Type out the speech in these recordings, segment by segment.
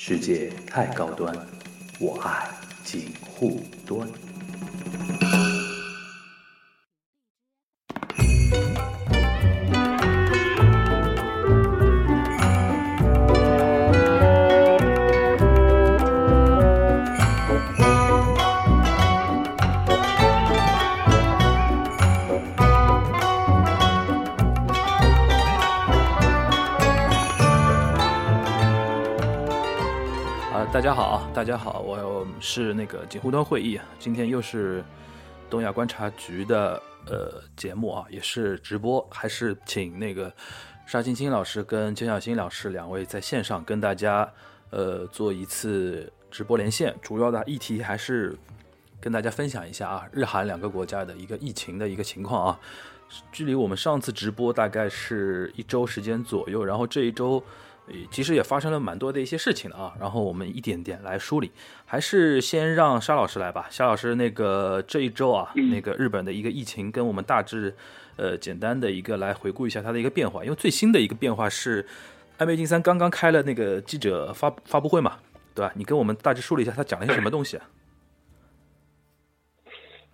世界太高端，我爱锦护端。大家好，我是那个锦湖端会议，今天又是东亚观察局的呃节目啊，也是直播，还是请那个沙青青老师跟钱小新老师两位在线上跟大家呃做一次直播连线，主要的议题还是跟大家分享一下啊，日韩两个国家的一个疫情的一个情况啊，距离我们上次直播大概是一周时间左右，然后这一周。呃其实也发生了蛮多的一些事情的啊，然后我们一点点来梳理，还是先让沙老师来吧。沙老师，那个这一周啊，那个日本的一个疫情跟我们大致呃简单的一个来回顾一下它的一个变化，因为最新的一个变化是安倍晋三刚刚开了那个记者发发布会嘛，对吧？你跟我们大致梳理一下他讲了些什么东西啊？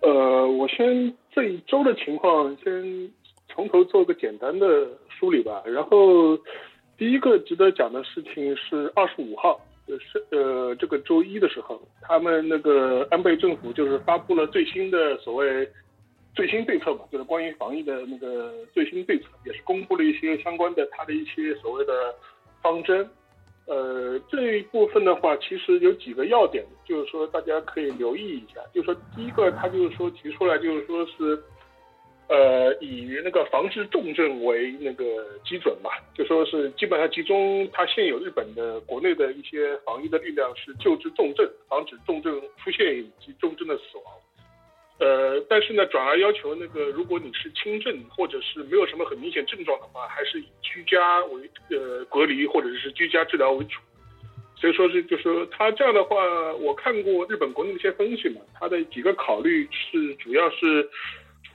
呃，我先这一周的情况先从头做个简单的梳理吧。然后第一个值得讲的事情是二十五号，就是呃这个周一的时候，他们那个安倍政府就是发布了最新的所谓最新对策嘛，就是关于防疫的那个最新对策，也是公布了一些相关的他的一些所谓的方针。呃，这一部分的话，其实有几个要点，就是说大家可以留意一下。就是说，第一个，他就是说提出来，就是说是，呃，以那个防治重症为那个基准嘛，就说是基本上集中他现有日本的国内的一些防疫的力量，是救治重症，防止重症出现以及重症的死亡。呃，但是呢，转而要求那个，如果你是轻症或者是没有什么很明显症状的话，还是以居家为呃隔离或者是居家治疗为主。所以说是就说他这样的话，我看过日本国内的一些分析嘛，他的几个考虑是主要是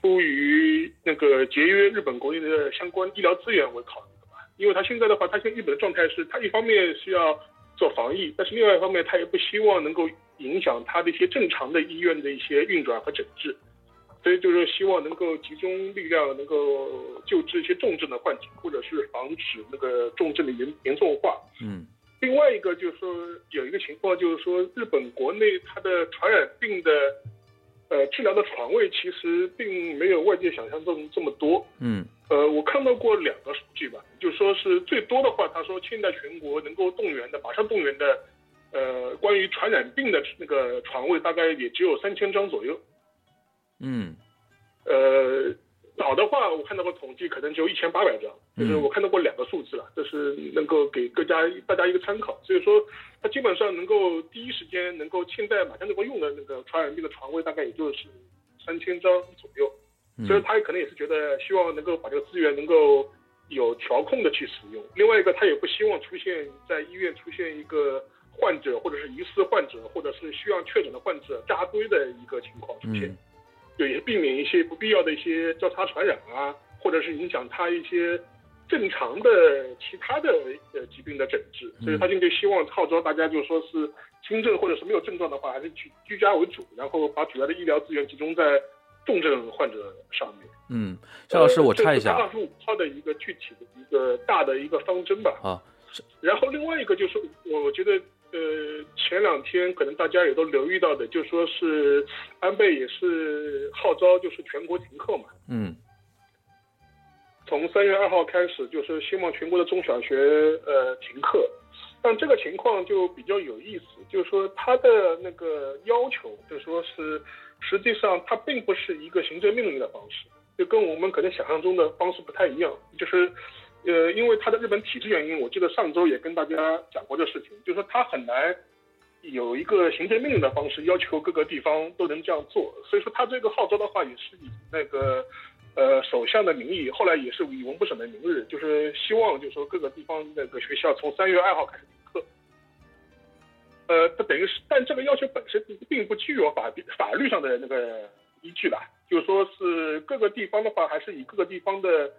出于那个节约日本国内的相关医疗资源为考虑的吧。因为他现在的话，他现在日本的状态是，他一方面是要做防疫，但是另外一方面他也不希望能够影响他的一些正常的医院的一些运转和诊治。所以就是希望能够集中力量，能够救治一些重症的患者，或者是防止那个重症的严严重化。嗯另外一个就是说，有一个情况就是说，日本国内它的传染病的呃治疗的床位其实并没有外界想象中这么多。嗯呃，我看到过两个数据吧，就说是最多的话，他说现在全国能够动员的，马上动员的，呃，关于传染病的那个床位大概也只有三千张左右。嗯呃，早的话我看到过统计，可能只有一千八百张，就是我看到过两个数字了，这是能够给各家大家一个参考。所以说，它基本上能够第一时间能够现在马上能够用的那个传染病的床位，大概也就是三千张左右。所以他也可能也是觉得希望能够把这个资源能够有调控的去使用。另外一个，他也不希望出现在医院出现一个患者或者是疑似患者或者是需要确诊的患者扎堆的一个情况出现。嗯对，也避免一些不必要的一些交叉传染啊，或者是影响他一些正常的其他的呃疾病的诊治。所以他现在希望号召大家，就说是轻症或者是没有症状的话，还是居居家为主，然后把主要的医疗资源集中在重症患者上面。嗯，夏老师，我插一下二十五号的一个具体的一个大的一个方针吧。啊，然后另外一个就是，我觉得呃，前两天可能大家也都留意到的，就说是安倍也是号召就是全国停课嘛，嗯从三月二号开始，就是希望全国的中小学呃停课。但这个情况就比较有意思，就是说他的那个要求，就说是实际上它并不是一个行政命令的方式，就跟我们可能想象中的方式不太一样，就是。呃，因为它的日本体制原因，我记得上周也跟大家讲过这事情，就是说他很难有一个行政命令的方式要求各个地方都能这样做，所以说他这个号召的话也是以那个呃首相的名义，后来也是以文部省的名义，就是希望就是说各个地方那个学校从三月二号开始停课。呃，他等于是，但这个要求本身并不具有法法律上的那个依据吧，就是说是各个地方的话，还是以各个地方的。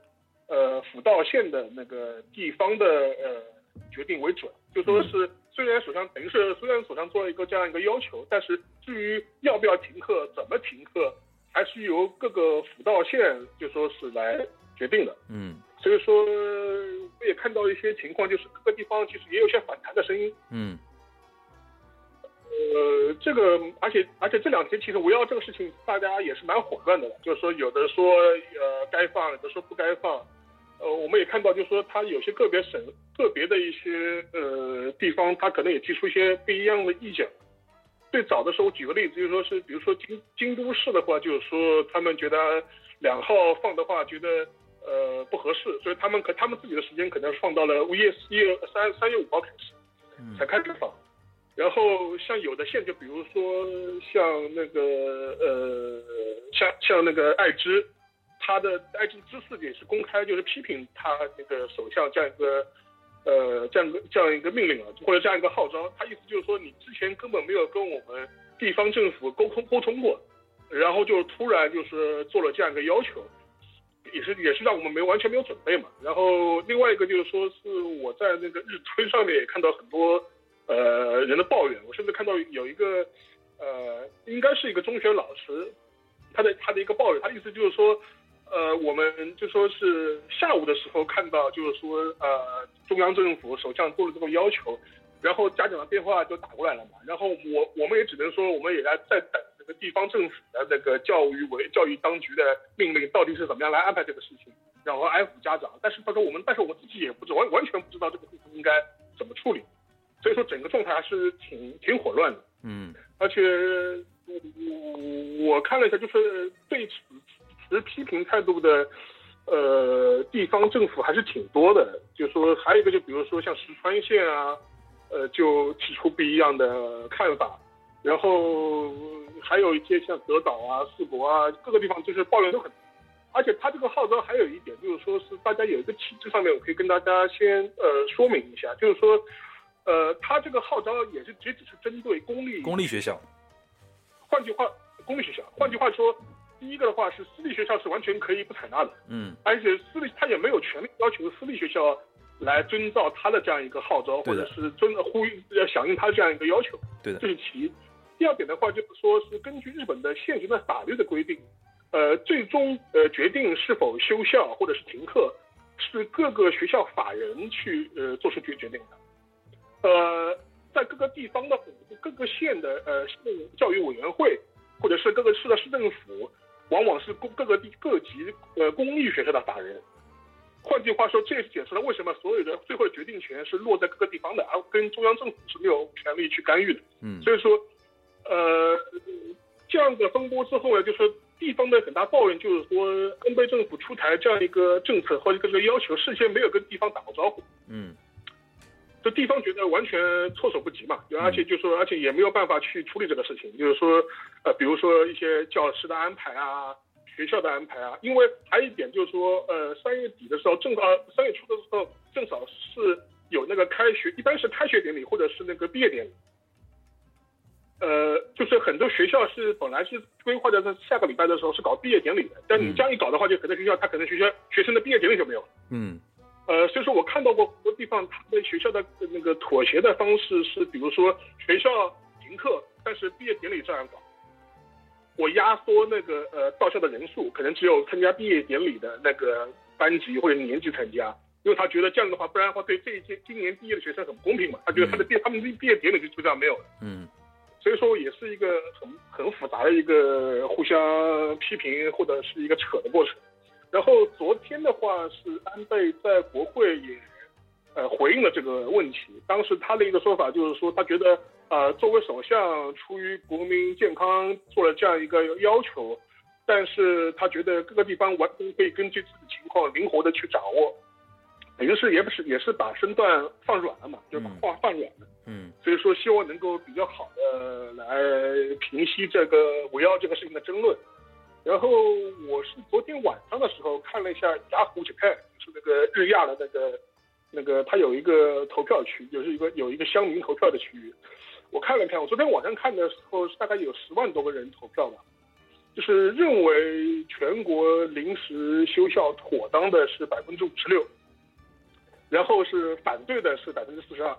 呃，辅道县的那个地方的呃决定为准，就说是虽然首相等于是虽然首相做了一个这样一个要求，但是至于要不要停课、怎么停课，还是由各个辅道线就说是来决定的。嗯所以说，我也看到一些情况，就是各个地方其实也有些反弹的声音。嗯呃，这个，而且而且这两天其实围绕这个事情，大家也是蛮混乱的了。就是说，有的说呃该放，有的说不该放。呃，我们也看到，就是说，他有些个别省、个别的一些呃地方，他可能也提出一些不一样的意见。最早的时候，我举个例子，就是说是，比如说京京都市的话，就是说他们觉得两号放的话，觉得呃不合适，所以他们可他们自己的时间可能放到了五月一月三三月五号开始嗯才开始放。然后像有的县，就比如说像那个呃，像像那个爱知，他的爱知知事也是公开就是批评他那个首相这样一个呃这样一个这样一个命令啊，或者这样一个号召，他意思就是说你之前根本没有跟我们地方政府沟通沟通过，然后就突然就是做了这样一个要求。也是也是让我们没完全没有准备嘛，然后另外一个就是说是我在那个日推上面也看到很多呃人的抱怨，我甚至看到有一个呃应该是一个中学老师，他的他的一个抱怨，他的意思就是说，呃我们就说是下午的时候看到就是说呃中央政府首相做了这个要求，然后家长的电话就打过来了嘛，然后我我们也只能说我们也在在等这个地方政府的那个教育委教育当局的命令到底是怎么样来安排这个事情，然后安抚家长。但是他说我们，但是我们自己也不知完完全不知道这个事情应该怎么处理，所以说整个状态还是挺挺混乱的。嗯而且我我看了一下，就是对此持批评态度的，呃，地方政府还是挺多的。就说还有一个，就比如说像石川县啊，呃，就提出不一样的看法。然后还有一些像德岛啊、四国啊，各个地方就是抱怨都很。而且他这个号召还有一点，就是说是大家有一个体制上面，我可以跟大家先呃说明一下，就是说，呃，他这个号召也是只只是针对公立公立学校，换句话，公立学校，换句话说，第一个的话是私立学校是完全可以不采纳的，嗯。而且私立他也没有权利要求私立学校来遵照他的这样一个号召，或者是遵呼吁要响应他这样一个要求，对的。这是其一。第二点的话，就是说是根据日本的现行的法律的规定，呃，最终呃决定是否休校或者是停课，是各个学校法人去呃做出决决定的。呃，在各个地方的各个县的呃市教育委员会，或者是各个市的市政府，往往是公各个地各级呃公立学校的法人。换句话说，这也是解释了为什么所有的最后的决定权是落在各个地方的，而跟中央政府是没有权利去干预的。嗯所以说，呃，这样的风波之后呢，就是地方的很大抱怨，就是说安倍政府出台这样一个政策或者这个要求，事先没有跟地方打过招呼，嗯就地方觉得完全措手不及嘛，而且就说，而且也没有办法去处理这个事情，就是说，呃，比如说一些教师的安排啊。学校的安排啊，因为还有一点就是说，呃，三月底的时候，正好三月初的时候，正好是有那个开学，一般是开学典礼或者是那个毕业典礼。呃，就是很多学校是本来是规划在下个礼拜的时候是搞毕业典礼的，但你这样一搞的话，就很多学校他可能学校学生的毕业典礼就没有了。嗯呃，所以说我看到过很多地方，他们学校的那个妥协的方式是，比如说学校停课，但是毕业典礼照样搞。我压缩那个呃到校的人数，可能只有参加毕业典礼的那个班级或者年级参加，因为他觉得这样的话，不然的话对这一届今年毕业的学生很不公平嘛。他觉得他的毕他们的毕业典礼就就这样没有了。嗯所以说也是一个很很复杂的一个互相批评或者是一个扯的过程。然后昨天的话是安倍在国会也呃回应了这个问题，当时他的一个说法就是说他觉得呃作为首相出于国民健康做了这样一个要求，但是他觉得各个地方完全可以根据自己情况灵活的去掌握，等于是也不是也是把身段放软了嘛，就是把话放软了。嗯所以说希望能够比较好的来平息这个围绕这个事情的争论。然后我是昨天晚上的时候看了一下雅虎 Japan，就是那个日亚的那个那个，它有一个投票区，就是一个有一个乡民投票的区域。我看了看，我昨天晚上看的时候大概有十万多个人投票吧，就是认为全国临时休校妥当的是百分之五十六，然后是反对的是百分之四十二。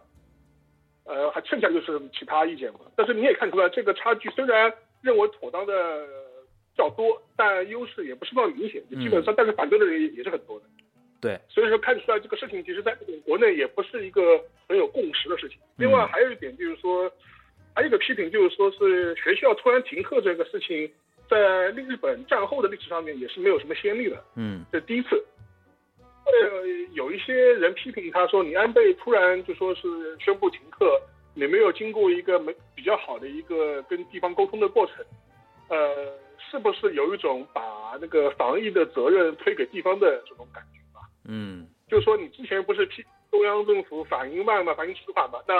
呃，还剩下就是其他意见嘛。但是你也看出来，这个差距虽然认为妥当的较多，但优势也不是那么明显，基本上，但是反对的人也也是很多的。对，所以说看出来这个事情，其实在国内也不是一个很有共识的事情。另外还有一点就是说，还有一个批评就是说是学校突然停课这个事情，在日本战后的历史上面也是没有什么先例的。嗯，这第一次。呃，有一些人批评他说，你安倍突然就说是宣布停课，你没有经过一个没比较好的一个跟地方沟通的过程，呃，是不是有一种把那个防疫的责任推给地方的这种感觉吧？嗯，就是说你之前不是批中央政府反应慢嘛，反应迟缓嘛，那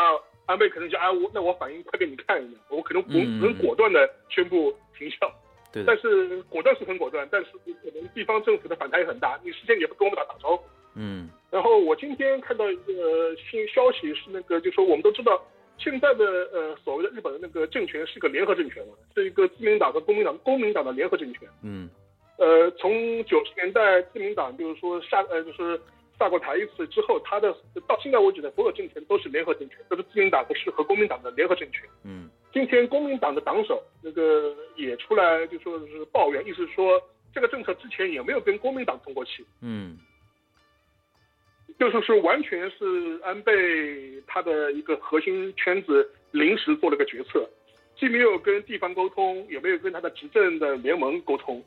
安倍可能就哎我那我反应快给你看一下，我可能不能果断的宣布停校。对，但是果断是很果断，但是可能地方政府的反弹也很大，你事先也不跟我们打打招呼。嗯。然后我今天看到一个新消息是那个，就说我们都知道，现在的呃所谓的日本的那个政权是个联合政权嘛，是一个自民党和公民党公民党的联合政权。嗯。呃，从九十年代自民党就是说下呃就是下过台一次之后，他的到现在为止的所有政权都是联合政权，都是自民党和是和公民党的联合政权。嗯。今天公民党的党首那个也出来就说是抱怨，意思说这个政策之前也没有跟公民党通过气，嗯，就是说完全是安倍他的一个核心圈子临时做了个决策，既没有跟地方沟通，也没有跟他的执政的联盟沟通，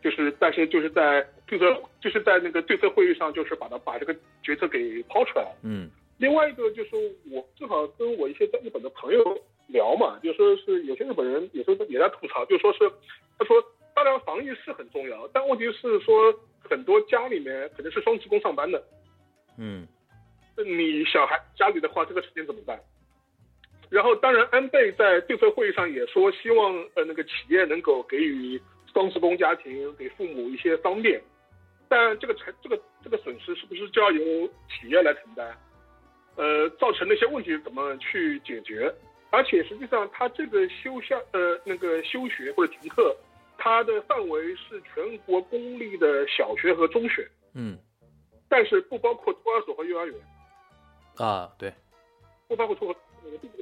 就是但是就是在对策就是在那个对策会议上，就是把他把这个决策给抛出来了，嗯，另外一个就是我正好跟我一些在日本的朋友。聊嘛，就说是有些日本人有时候也在吐槽，就说是他说，当然防疫是很重要，但问题是说很多家里面可能是双职工上班的，嗯，你小孩家里的话，这个时间怎么办？然后当然安倍在对策会议上也说，希望呃那个企业能够给予双职工家庭给父母一些方便，但这个成这个这个损失是不是就要由企业来承担？呃，造成那些问题怎么去解决？而且实际上，他这个休校呃那个休学或者停课，它的范围是全国公立的小学和中学，嗯，但是不包括托儿所和幼儿园，啊对，不包括托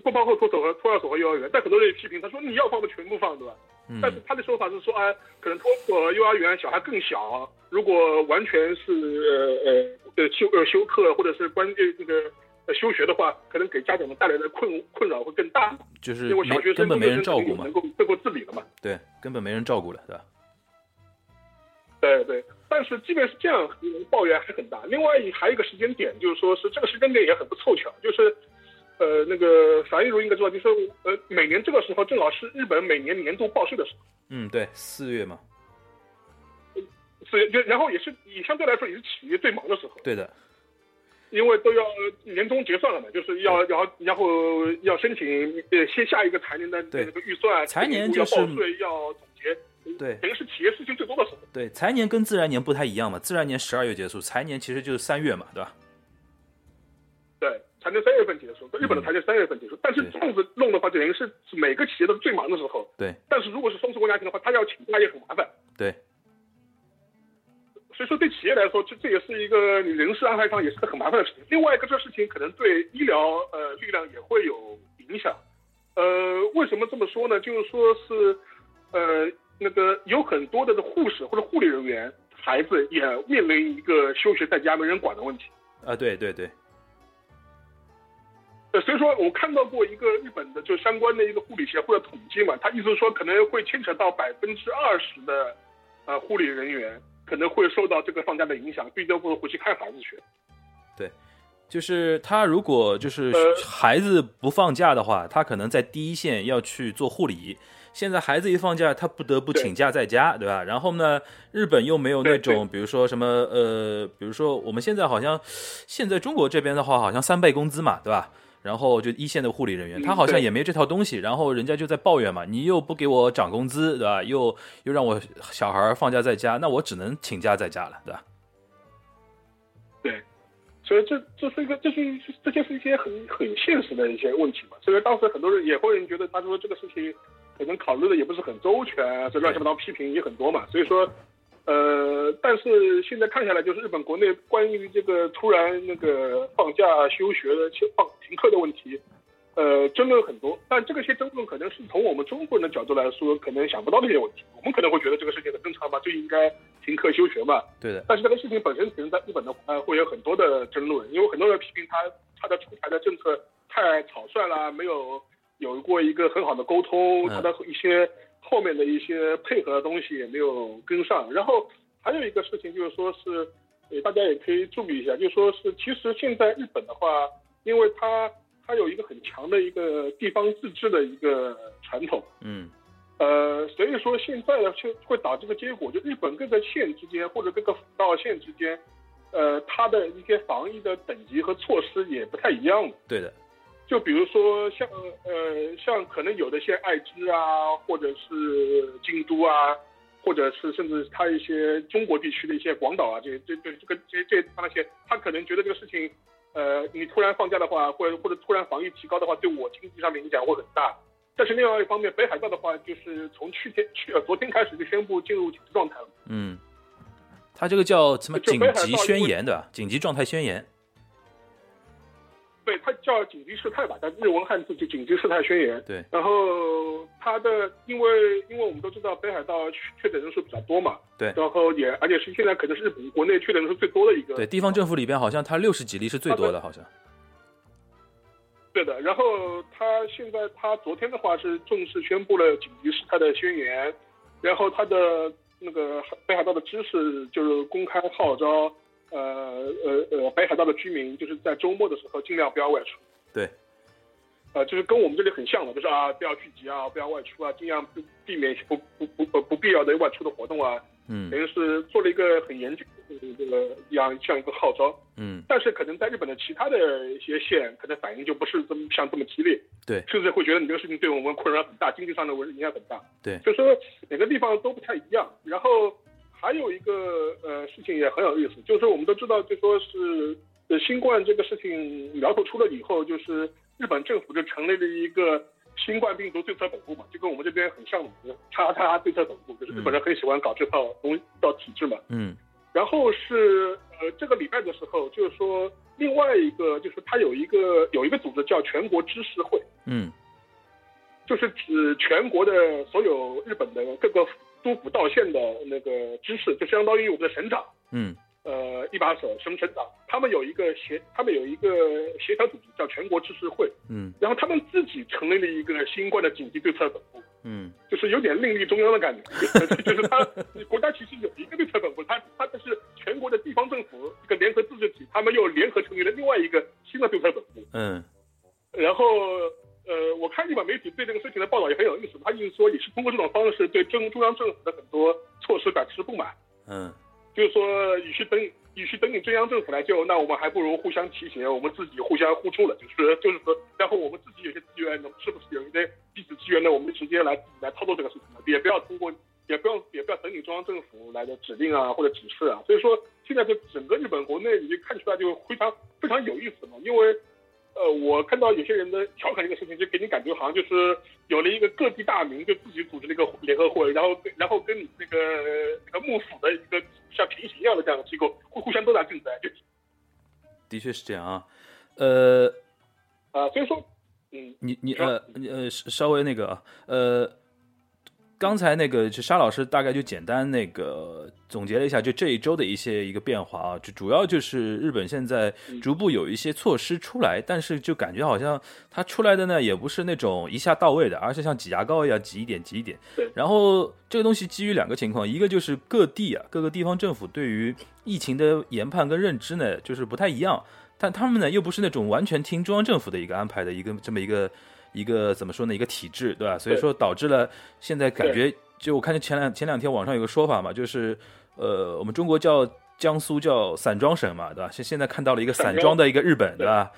不包括托所和托儿所和幼儿园，但很多人批评他说你要放的全部放对吧？嗯，但是他的说法是说啊，可能托所、幼儿园小孩更小，如果完全是呃呃呃休呃休课或者是关键这个。休学的话，可能给家长们带来的困困扰会更大，就是因为小学生根本没人照顾嘛，能够能够自理了嘛。对，根本没人照顾了，对吧？对对，但是即便是这样，抱怨还很大。另外还有一个时间点，就是说是这个时间点也很不凑巧，就是呃那个樊玉茹应该知道，就是呃每年这个时候正好是日本每年年度报税的时候。嗯，对，四月嘛。四月就然后也是也相对来说也是企业最忙的时候。对的。因为都要年终结算了嘛，就是要要然后要申请呃先下一个财年的那个预算，财年就是要报税要总结，对，等于是企业事情最多的时候。对，财年跟自然年不太一样嘛，自然年十二月结束，财年其实就是三月嘛，对吧？对，财年三月份结束，日本的财年三月份结束，但是这样子弄的话，等于是每个企业都是最忙的时候。对，但是如果是双职工家庭的话，他要请假也很麻烦。对。所以说，对企业来说，这这也是一个你人事安排上也是个很麻烦的事情。另外一个，这事情可能对医疗呃力量也会有影响。呃，为什么这么说呢？就是说是，呃，那个有很多的护士或者护理人员孩子也面临一个休学在家没人管的问题。啊，对对对。呃，所以说我看到过一个日本的就相关的一个护理协会的统计嘛，他意思说可能会牵扯到百分之二十的呃护理人员。可能会受到这个放假的影响，必须会回去看孩子去。对，就是他如果就是孩子不放假的话，他可能在第一线要去做护理。现在孩子一放假，他不得不请假在家，对吧？然后呢，日本又没有那种，比如说什么呃，比如说我们现在好像现在中国这边的话，好像三倍工资嘛，对吧？然后就一线的护理人员，他好像也没这套东西，然后人家就在抱怨嘛，你又不给我涨工资，对吧？又又让我小孩放假在家，那我只能请假在家了，对吧？对，所以这这是一个，这是这就是一些很很现实的一些问题嘛。所以当时很多人也会觉得，他说这个事情可能考虑的也不是很周全，这乱七八糟批评也很多嘛。所以说。呃，但是现在看下来，就是日本国内关于这个突然那个放假休学的、休放停课的问题，呃，争论很多，但这个些争论可能是从我们中国人的角度来说，可能想不到的一些问题。我们可能会觉得这个事情很正常嘛，就应该停课休学嘛。对的。但是这个事情本身可能在日本的话会有很多的争论，因为很多人批评他他的出台的政策太草率啦，没有有过一个很好的沟通，他的一些后面的一些配合的东西也没有跟上。然后还有一个事情就是说是，呃，大家也可以注意一下，就说是其实现在日本的话，因为它。它有一个很强的一个地方自治的一个传统，嗯，呃，所以说现在呢，就会导致个结果，就日本各个县之间或者各个府道县之间，呃，它的一些防疫的等级和措施也不太一样。对的，就比如说像呃像可能有的些爱知啊，或者是京都啊，或者是甚至他一些中国地区的一些广岛啊，这这这这个这这那些，他可能觉得这个事情。呃，你突然放假的话，或者或者突然防疫提高的话，对我经济上面影响会很大。但是另外一方面，北海道的话，就是从去天去呃昨天开始就宣布进入紧急状态了。嗯，他这个叫什么紧急宣言对吧？紧急状态宣言。对，它叫紧急事态吧，但日文汉字就紧急事态宣言。对，然后它的，因为因为我们都知道北海道确诊人数比较多嘛。对。然后也，而且是现在可能是日本国内确诊人数最多的一个。对，地方政府里边好像它六十几例是最多的，好像。对的，然后他现在他昨天的话是正式宣布了紧急事态的宣言，然后他的那个北海道的知识就是公开号召。呃呃呃，北海道的居民就是在周末的时候尽量不要外出。对，呃，就是跟我们这里很像的，就是啊，不要聚集啊，不要外出啊，尽量避免不不不不不必要的外出的活动啊。嗯，等于是做了一个很严峻的这个样像一个号召。嗯，但是可能在日本的其他的一些县，可能反应就不是这么像这么激烈。对，甚至会觉得你这个事情对我们困扰很大，经济上的影响很大。对，就说每个地方都不太一样，然后。还有一个呃事情也很有意思，就是我们都知道，就说是呃新冠这个事情苗头出了以后，就是日本政府就成立了一个新冠病毒对策本部嘛，就跟我们这边很像的，叉叉对策本部，就是日本人很喜欢搞这套东套体制嘛。嗯。然后是呃这个礼拜的时候，就是说另外一个就是它有一个有一个组织叫全国知识会。嗯。就是指全国的所有日本的各个。都府道县的那个知识，就相当于我们的省长，嗯，呃，一把手，什么省长，他们有一个协，他们有一个协调组织叫全国知识会，嗯，然后他们自己成立了一个新冠的紧急对策本部，嗯，就是有点另立中央的感觉，就是他国家其实有一个对策本部，他他这是全国的地方政府一个联合自治体，他们又联合成立了另外一个新的对策本部，嗯，然后。呃，我看日本媒体对这个事情的报道也很有意思，他就是说也是通过这种方式对中中央政府的很多措施表示不满。嗯，就是说，与其等与其等你中央政府来救，那我们还不如互相提携，我们自己互相互助了。就是就是说，然后我们自己有些资源，是不是有一些彼此资源呢？我们直接来来操作这个事情，也不要通过，也不要也不要等你中央政府来的指令啊或者指示啊。所以说，现在就整个日本国内，你就看出来就非常非常有意思嘛，因为。呃，我看到有些人的调侃这个事情，就给你感觉好像就是有了一个各地大名，就自己组织了一个联合会，然后然后跟你那个那个幕府的一个像平行一样的这样的机构，互互相都在竞争。就的确是这样啊，呃，啊，所以说，嗯，你你呃呃稍微那个啊呃。刚才那个就沙老师大概就简单那个总结了一下，就这一周的一些一个变化啊，就主要就是日本现在逐步有一些措施出来，但是就感觉好像它出来的呢也不是那种一下到位的，而是像挤牙膏一样挤一点挤一点。然后这个东西基于两个情况，一个就是各地啊各个地方政府对于疫情的研判跟认知呢就是不太一样，但他们呢又不是那种完全听中央政府的一个安排的一个这么一个。一个怎么说呢？一个体制，对吧？所以说导致了现在感觉，就我看见前两前两天网上有个说法嘛，就是呃，我们中国叫江苏叫散装省嘛，对吧？现现在看到了一个散装的一个日本，对吧？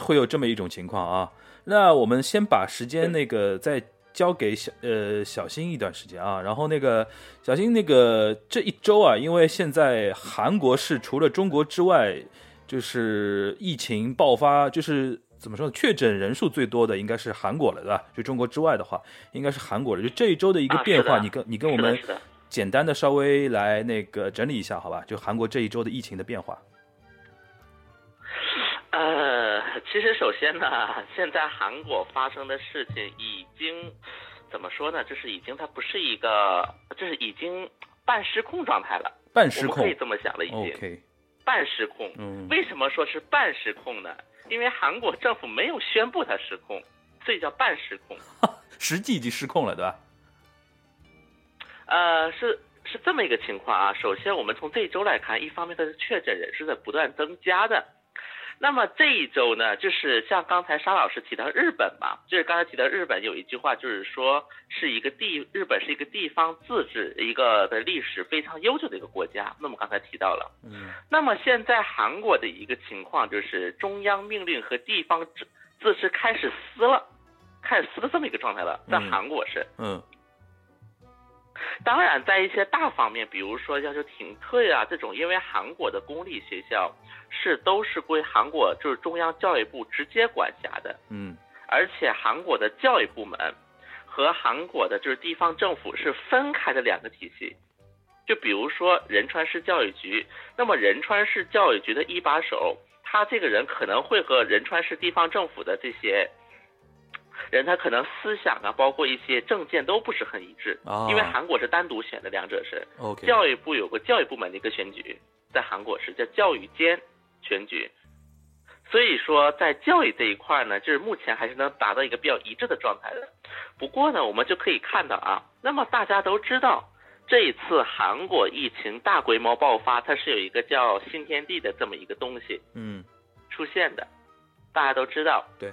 会有这么一种情况啊。那我们先把时间那个再交给小呃小新一段时间啊，然后那个小新那个这一周啊，因为现在韩国是除了中国之外，就是疫情爆发，就是。怎么说呢？确诊人数最多的应该是韩国了，对吧？就中国之外的话，应该是韩国了。就这一周的一个变化，你跟你跟我们简单的稍微来那个整理一下，好吧？就韩国这一周的疫情的变化。呃，其实首先呢，现在韩国发生的事情已经怎么说呢？就是已经它不是一个，就是已经半失控状态了。半失控可以这么想了，已经 OK，半失控。嗯，为什么说是半失控呢？因为韩国政府没有宣布它失控，所以叫半失控。实际已经失控了，对吧？呃，是是这么一个情况啊。首先，我们从这一周来看，一方面它的确诊人数在不断增加的。那么这一周呢，就是像刚才沙老师提到日本嘛，就是刚才提到日本有一句话，就是说是一个地，日本是一个地方自治一个的历史非常悠久的一个国家。那么刚才提到了，嗯那么现在韩国的一个情况就是中央命令和地方自自治开始撕了，开始撕的这么一个状态了，在嗯韩国是。嗯当然，在一些大方面，比如说要求停退啊这种，因为韩国的公立学校是都是归韩国就是中央教育部直接管辖的，嗯。而且韩国的教育部门和韩国的就是地方政府是分开的两个体系。就比如说仁川市教育局，那么仁川市教育局的一把手，他这个人可能会和仁川市地方政府的这些人，他可能思想啊，包括一些政见都不是很一致，啊因为韩国是单独选的，两者是。，OK，教育部有个教育部门的一个选举，在韩国是叫教育监选举，所以说在教育这一块呢，就是目前还是能达到一个比较一致的状态的。不过呢，我们就可以看到啊，那么大家都知道，这一次韩国疫情大规模爆发，它是有一个叫新天地的这么一个东西嗯出现的，大家都知道。对。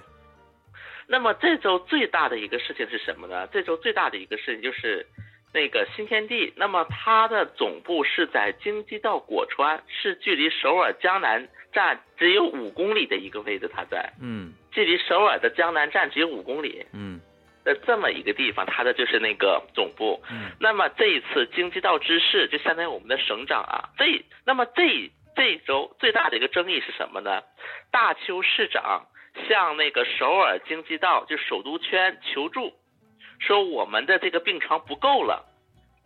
那么这周最大的一个事情是什么呢？这周最大的一个事情就是那个新天地，那么它的总部是在京畿道果川，是距离首尔江南站只有五公里的一个位置，它在嗯距离首尔的江南站只有五公里嗯的这么一个地方，它的就是那个总部。嗯那么这一次京畿道知事就相当于我们的省长啊，这那么这这一周最大的一个争议是什么呢？大邱市长向那个首尔经济道就首都圈求助，说我们的这个病床不够了，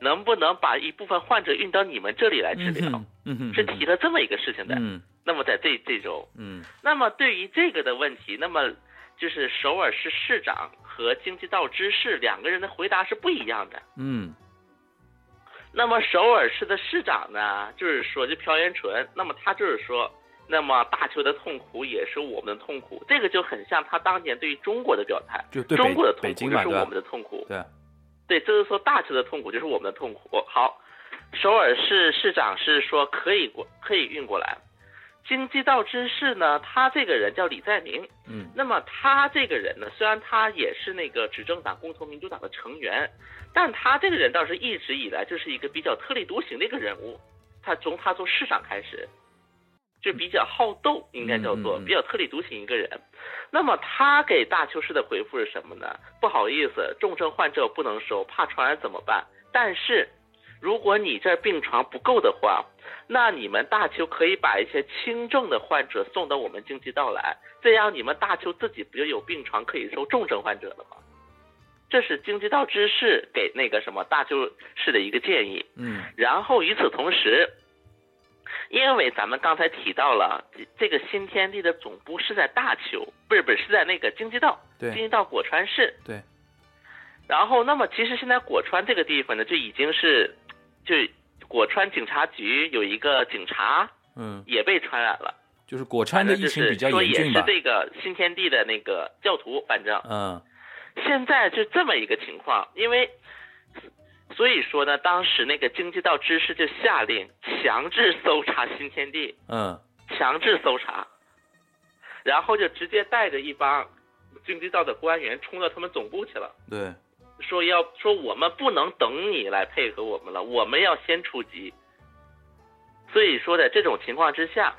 能不能把一部分患者运到你们这里来治疗？嗯哼，是提了这么一个事情的。嗯那么在这这周，嗯那么对于这个的问题，那么就是首尔市市长和经济道知事两个人的回答是不一样的。嗯那么首尔市的市长呢，就是说，就朴元淳，那么他就是说，那么大邱的痛苦也是我们的痛苦，这个就很像他当年对于中国的表态，就对中国的痛苦就是我们的痛苦，对，对，这就是说大邱的痛苦就是我们的痛苦。好，首尔市市长是说可以过，可以运过来。京畿道知事呢，他这个人叫李在明，嗯那么他这个人呢，虽然他也是那个执政党共同民主党的成员，但他这个人倒是一直以来就是一个比较特立独行的一个人物。他从他做市长开始，就比较好斗，应该叫做比较特立独行一个人。那么他给大邱市的回复是什么呢？不好意思，重症患者不能收，怕传染怎么办？但是如果你这病床不够的话，那你们大邱可以把一些轻症的患者送到我们京畿道来，这样你们大邱自己不就有病床可以收重症患者了吗？这是京畿道知事给那个什么大邱市的一个建议。嗯然后与此同时，因为咱们刚才提到了这这个新天地的总部是在大邱，不是不是是在那个京畿道，京畿道果川市。对，然后，那么其实现在果川这个地方呢，就已经是，就果川警察局有一个警察嗯，也被传染了，就是果川的疫情比较说也是？这个新天地的那个教徒，反正嗯现在就这么一个情况，因为所以说呢，当时那个京畿道知事就下令强制搜查新天地，嗯强制搜查，然后就直接带着一帮京畿道的官员冲到他们总部去了。对，说要说我们不能等你来配合我们了，我们要先出击。所以说在这种情况之下，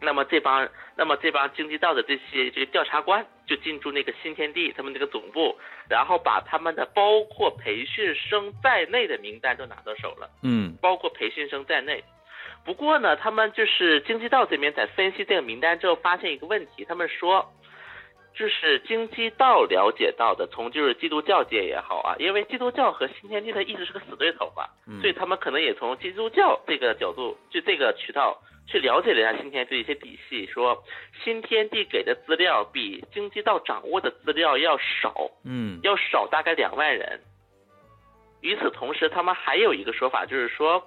那么这帮那么这帮京畿道的这些这个调查官就进驻那个新天地他们那个总部，然后把他们的包括培训生在内的名单都拿到手了。嗯包括培训生在内。不过呢，他们就是京畿道这边在分析这个名单之后，发现一个问题，他们说，就是京畿道了解到的，从就是基督教界也好啊，因为基督教和新天地它一直是个死对头嘛，嗯，所以他们可能也从基督教这个角度，就这个渠道去了解了一下新天地的一些底细，说新天地给的资料比京畿道掌握的资料要少，嗯。要少大概两万人。与此同时，他们还有一个说法，就是说，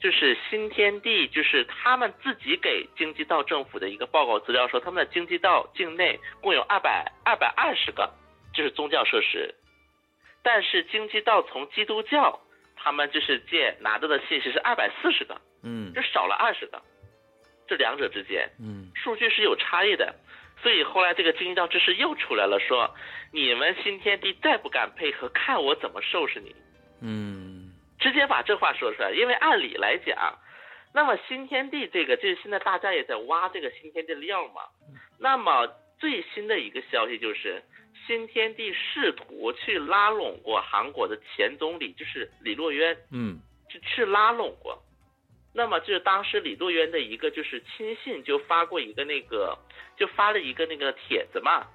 就是新天地，就是他们自己给京畿道政府的一个报告资料说，他们的京畿道境内共有二百二百二十个，就是宗教设施，但是京畿道从基督教他们就是借拿到的信息是二百四十个，嗯。就少了二十个，这两者之间嗯数据是有差异的。所以后来这个京畿道知识又出来了，说你们新天地再不敢配合，看我怎么收拾你。嗯直接把这话说出来，因为按理来讲，那么新天地这个，就是现在大家也在挖这个新天地的料嘛。那么最新的一个消息就是，新天地试图去拉拢过韩国的前总理，就是李洛渊，嗯去去拉拢过。那么就是当时李洛渊的一个就是亲信就发过一个那个，就发了一个那个帖子嘛，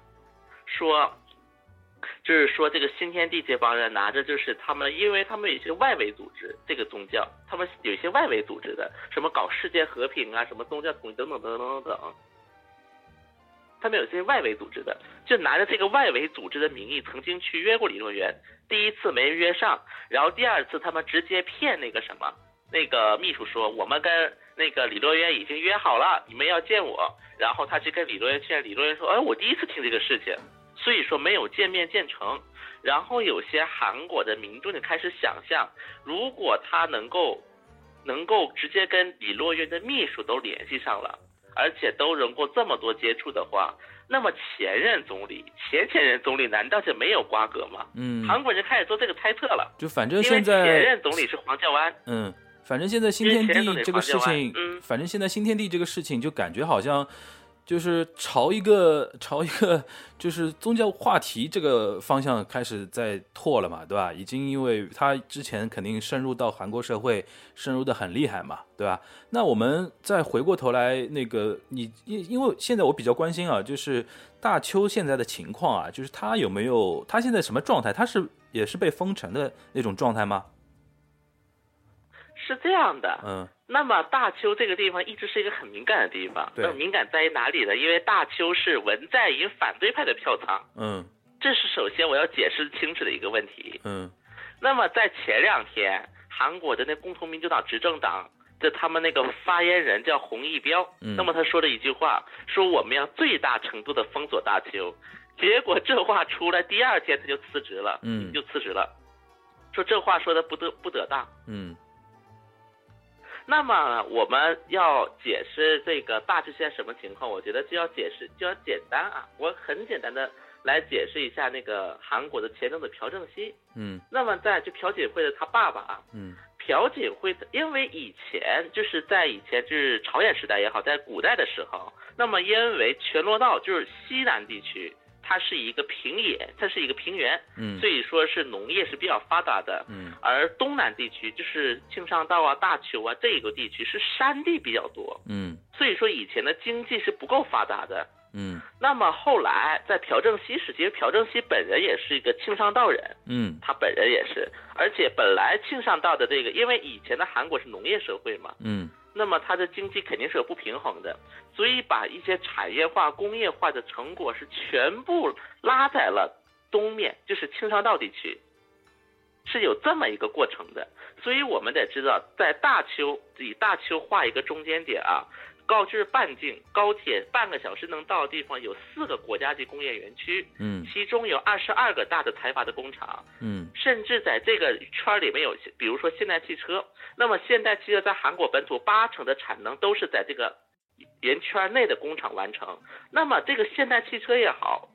说就是说这个新天地这帮人拿着就是他们，因为他们有些外围组织，这个宗教，他们有些外围组织的，什么搞世界和平啊，什么宗教统一等等等等等等，他们有些外围组织的，就拿着这个外围组织的名义，曾经去约过李洛渊，第一次没约上，然后第二次他们直接骗那个什么，那个秘书说我们跟那个李洛渊已经约好了，你们要见我，然后他去跟李洛渊见，李洛渊说，哎，我第一次听这个事情。所以说没有见面见成，然后有些韩国的民众就开始想象，如果他能够能够直接跟李洛渊的秘书都联系上了，而且都能够这么多接触的话，那么前任总理、前前任总理难道就没有瓜葛吗？嗯，韩国人开始做这个猜测了，就反正现在前任总理是黄教安，嗯，反正现在新天地这个事情，嗯反正现在新天地这个事情，就感觉好像就是朝一个朝一个就是宗教话题这个方向开始在拓了嘛，对吧？已经因为他之前肯定深入到韩国社会，深入的很厉害嘛，对吧？那我们再回过头来，那个你因因为现在我比较关心啊，就是大邱现在的情况啊，就是他有没有他现在什么状态？他是也是被封城的那种状态吗？是这样的，嗯。那么大邱这个地方一直是一个很敏感的地方，对。那么敏感在于哪里呢？因为大邱是文在寅反对派的票仓，嗯。这是首先我要解释清楚的一个问题。嗯。那么在前两天，韩国的那共同民主党执政党的他们那个发言人叫洪义标，嗯。那么他说了一句话，说我们要最大程度的封锁大邱，结果这话出来，第二天他就辞职了，嗯。就辞职了，说这话说的不得不得当。嗯那么我们要解释这个大致现在什么情况，我觉得就要解释就要简单啊，我很简单的来解释一下那个韩国的前总的朴正熙。嗯那么在就朴槿惠的他爸爸啊，嗯朴槿惠的，因为以前就是在以前就是朝鲜时代也好，在古代的时候，那么因为全罗道就是西南地区，它是一个平野，它是一个平原，嗯。所以说是农业是比较发达的。嗯。而东南地区就是庆尚道啊、大邱啊这一个地区是山地比较多，嗯。所以说以前的经济是不够发达的。嗯。那么后来在朴正熙时期，朴正熙本人也是一个庆尚道人，嗯。他本人也是，而且本来庆尚道的这个，因为以前的韩国是农业社会嘛，嗯那么它的经济肯定是有不平衡的，所以把一些产业化、工业化的成果是全部拉在了东面，就是青藏道地区，是有这么一个过程的。所以我们得知道，在大邱以大邱画一个中间点啊，高就是半径，高铁半个小时能到的地方有四个国家级工业园区，嗯其中有二十二个大的财阀的工厂。嗯甚至在这个圈儿里面有，比如说现代汽车，那么现代汽车在韩国本土八成的产能都是在这个圆圈内的工厂完成。那么这个现代汽车也好，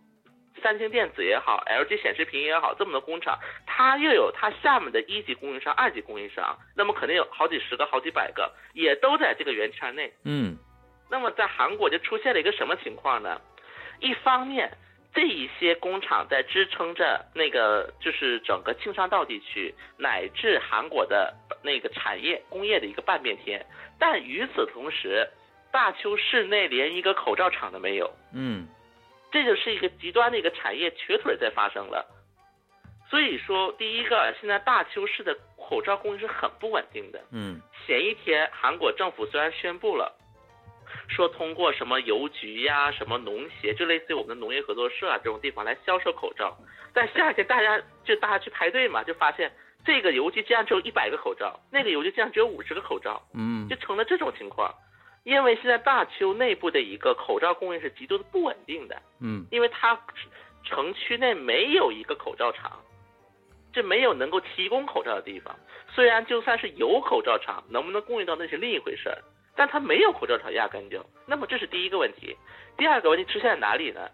三星电子也好，LG 显示屏也好，这么多工厂，它又有它下面的一级供应商、二级供应商，那么肯定有好几十个、好几百个，也都在这个圆圈内。嗯那么在韩国就出现了一个什么情况呢？一方面，这一些工厂在支撑着那个就是整个庆尚道地区乃至韩国的那个产业工业的一个半边天，但与此同时，大邱市内连一个口罩厂都没有，嗯这就是一个极端的一个产业瘸腿在发生了。所以说，第一个，现在大邱市的口罩供应是很不稳定的。嗯前一天，韩国政府虽然宣布了，说通过什么邮局呀、什么农协，就类似于我们的农业合作社啊这种地方来销售口罩。但夏天大家就大家去排队嘛，就发现这个邮局竟然只有一百个口罩，那个邮局竟然只有五十个口罩，嗯就成了这种情况。因为现在大邱内部的一个口罩供应是极度的不稳定的，嗯因为它城区内没有一个口罩厂，这没有能够提供口罩的地方。虽然就算是有口罩厂，能不能供应到那是另一回事儿，但它没有口罩厂压根就。那么这是第一个问题。第二个问题出现在哪里呢？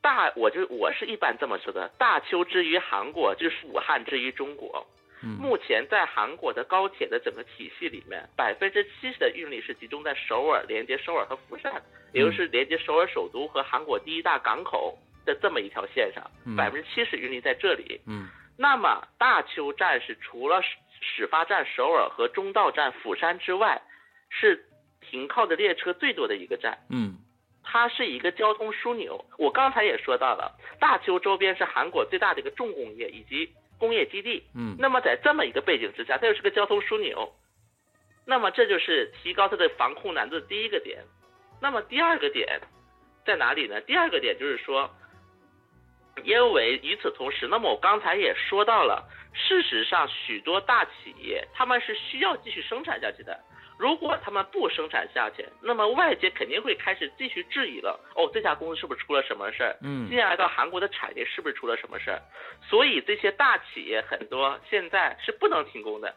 大，我就我是一般这么说的：大邱之于韩国，就是武汉之于中国。嗯目前在韩国的高铁的整个体系里面，百分之七十的运力是集中在首尔，连接首尔和釜山，也就是连接首尔首都和韩国第一大港口的这么一条线上嗯，百分之七十运力在这里。嗯那么大邱站是除了始始发站首尔和中道站釜山之外，是停靠的列车最多的一个站。嗯它是一个交通枢纽。我刚才也说到了，大邱周边是韩国最大的一个重工业以及工业基地。嗯那么在这么一个背景之下，它又是个交通枢纽，那么这就是提高它的防控难度的第一个点。那么第二个点在哪里呢？第二个点就是说，因为与此同时，那么我刚才也说到了，事实上许多大企业他们是需要继续生产下去的。如果他们不生产下去，那么外界肯定会开始继续质疑了。哦，这家公司是不是出了什么事儿？嗯接下来到韩国的产业是不是出了什么事儿？所以这些大企业很多现在是不能停工的。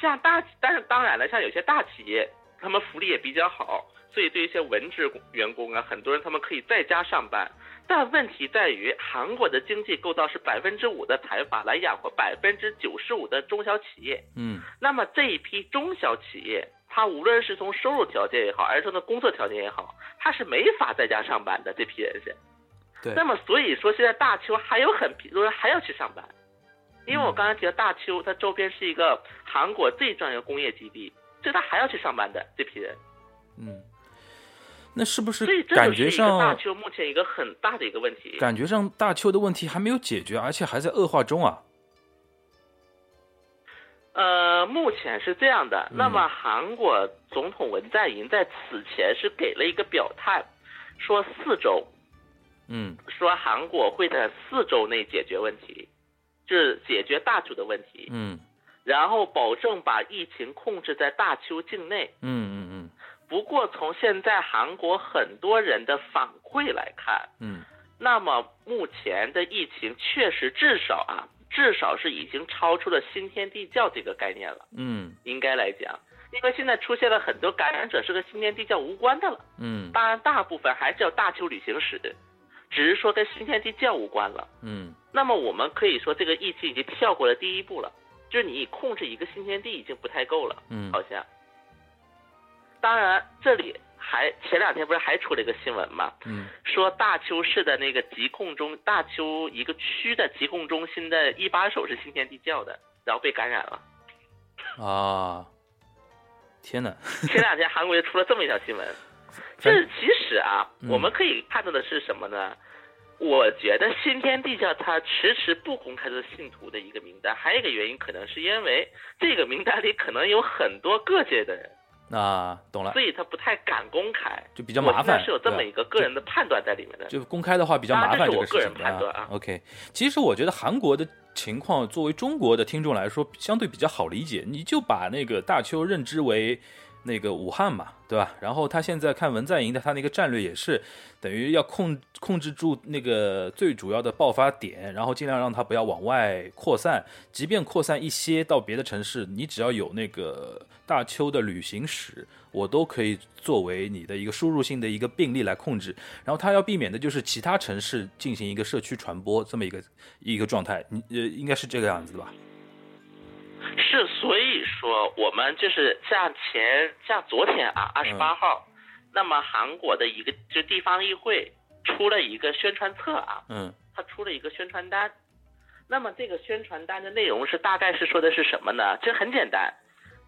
像大，但是当然了，像有些大企业，他们福利也比较好，所以对一些文职工员工啊，很多人他们可以在家上班。但问题在于，韩国的经济构造是百分之五的财阀来养活百分之九十五的中小企业。嗯那么这一批中小企业，它无论是从收入条件也好，还是从的工作条件也好，它是没法在家上班的。这批人是。对那么所以说，现在大邱还有很多人还要去上班，因为我刚才提到大邱，它周边是一个韩国最重要的工业基地，所以他还要去上班的这批人。嗯，那是不是感觉就是一个大邱目前一个很大的一个问题。感觉上大邱的问题还没有解决，而且还在恶化中啊？呃，目前是这样的。嗯那么韩国总统文在寅在此前是给了一个表态，说四周，嗯说韩国会在四周内解决问题，就是解决大邱的问题，嗯然后保证把疫情控制在大邱境内。嗯嗯嗯不过从现在韩国很多人的反馈来看，嗯那么目前的疫情确实至少啊，至少是已经超出了新天地教这个概念了。嗯应该来讲，因为现在出现了很多感染者是跟新天地教无关的了。嗯当然，大部分还是有大邱旅行史，只是说跟新天地教无关了。嗯那么我们可以说，这个疫情已经跳过了第一步了，就是你控制一个新天地已经不太够了，嗯好像。当然，这里还前两天不是还出了一个新闻吗？嗯说大邱市的那个疾控中，大邱一个区的疾控中心的一把手是新天地教的，然后被感染了。啊！天哪！前两天韩国就出了这么一条新闻，这 其实啊，嗯我们可以看到的是什么呢？我觉得新天地教他迟迟不公开的信徒的一个名单，还有一个原因可能是因为这个名单里可能有很多各界的人，啊，懂了所，以他不太敢公开，就比较麻烦是有这么一个个人的判断在里面的。就公开的话比较麻烦这这个事情是我个人判断啊 OK，其实我觉得韩国的情况，作为中国的听众来说，相对比较好理解。你就把那个大邱认知为那个武汉嘛，对吧？然后他现在看文在寅的他那个战略也是，等于要控控制住那个最主要的爆发点，然后尽量让它不要往外扩散。即便扩散一些到别的城市，你只要有那个大邱的旅行史，我都可以作为你的一个输入性的一个病例来控制。然后他要避免的就是其他城市进行一个社区传播这么一个一个状态，你呃应该是这个样子的吧？是，所以说我们就是像前像昨天啊，二十八号，那么韩国的一个就地方议会出了一个宣传册啊，嗯他出了一个宣传单。那么这个宣传单的内容是大概是说的是什么呢？这很简单，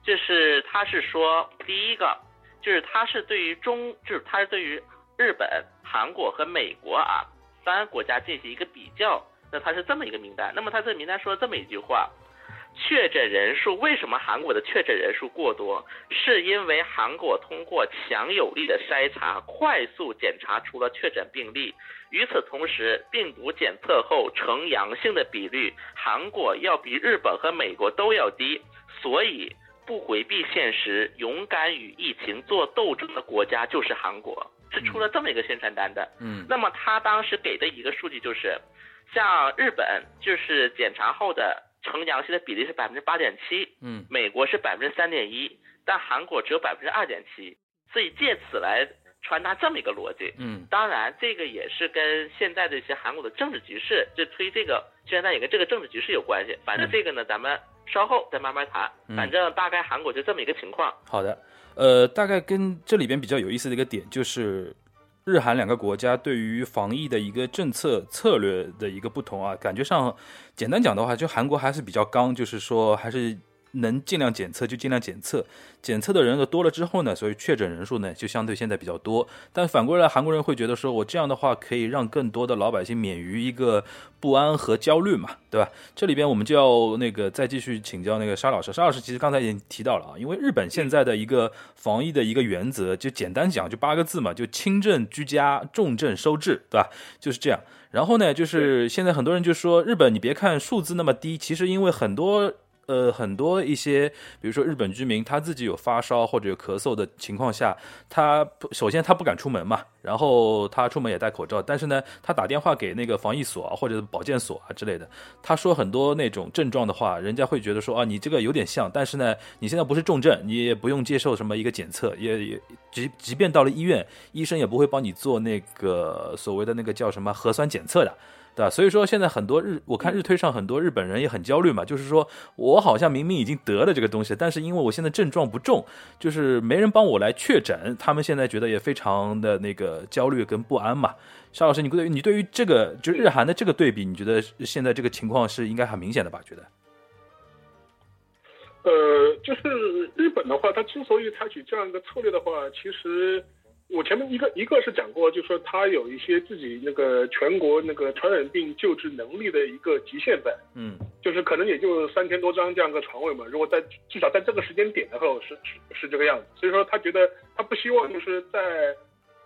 就是他是说第一个，就是他是对于中，就是他是对于日本、韩国和美国啊三个国家进行一个比较。那他是这么一个名单。那么他这个名单说了这么一句话，确诊人数为什么韩国的确诊人数过多？是因为韩国通过强有力的筛查，快速检查出了确诊病例。与此同时，病毒检测后呈阳性的比率，韩国要比日本和美国都要低。所以，不回避现实，勇敢与疫情做斗争的国家就是韩国，是出了这么一个宣传单的。嗯那么他当时给的一个数据就是，像日本就是检查后的呈阳性的比例是百分之八点七，嗯美国是百分之三点一，但韩国只有百分之二点七，所以借此来传达这么一个逻辑。嗯当然，这个也是跟现在的一些韩国的政治局势，就推这个宣传单也跟这个政治局势有关系。反正这个呢，咱们稍后再慢慢谈。嗯反正大概韩国就这么一个情况。好的，呃，大概跟这里边比较有意思的一个点就是。日韩两个国家对于防疫的一个政策策略的一个不同啊，感觉上，简单讲的话，就韩国还是比较刚，就是说还是能尽量检测就尽量检测，检测的人多了之后呢，所以确诊人数呢就相对现在比较多。但反过来，韩国人会觉得说我这样的话可以让更多的老百姓免于一个不安和焦虑嘛，对吧？这里边我们就要那个再继续请教那个沙老师。沙老师其实刚才已经提到了啊，因为日本现在的一个防疫的一个原则，就简单讲就八个字嘛，就轻症居家，重症收治，对吧？就是这样。然后呢，就是现在很多人就说日本，你别看数字那么低，其实因为很多。呃，很多一些，比如说日本居民，他自己有发烧或者有咳嗽的情况下，他首先他不敢出门嘛，然后他出门也戴口罩，但是呢，他打电话给那个防疫所或者保健所啊之类的，他说很多那种症状的话，人家会觉得说啊，你这个有点像，但是呢，你现在不是重症，你也不用接受什么一个检测，也也即即便到了医院，医生也不会帮你做那个所谓的那个叫什么核酸检测的。对吧？所以说现在很多日，我看日推上很多日本人也很焦虑嘛，就是说我好像明明已经得了这个东西，但是因为我现在症状不重，就是没人帮我来确诊，他们现在觉得也非常的那个焦虑跟不安嘛。沙老师，你对你对于这个就日韩的这个对比，你觉得现在这个情况是应该很明显的吧？觉得？呃，就是日本的话，它之所以采取这样一个策略的话，其实我前面一个一个是讲过，就是说他有一些自己那个全国那个传染病救治能力的一个极限在，嗯就是可能也就三千多张这样一个床位嘛。如果在至少在这个时间点的时候是是是这个样子，所以说他觉得他不希望就是在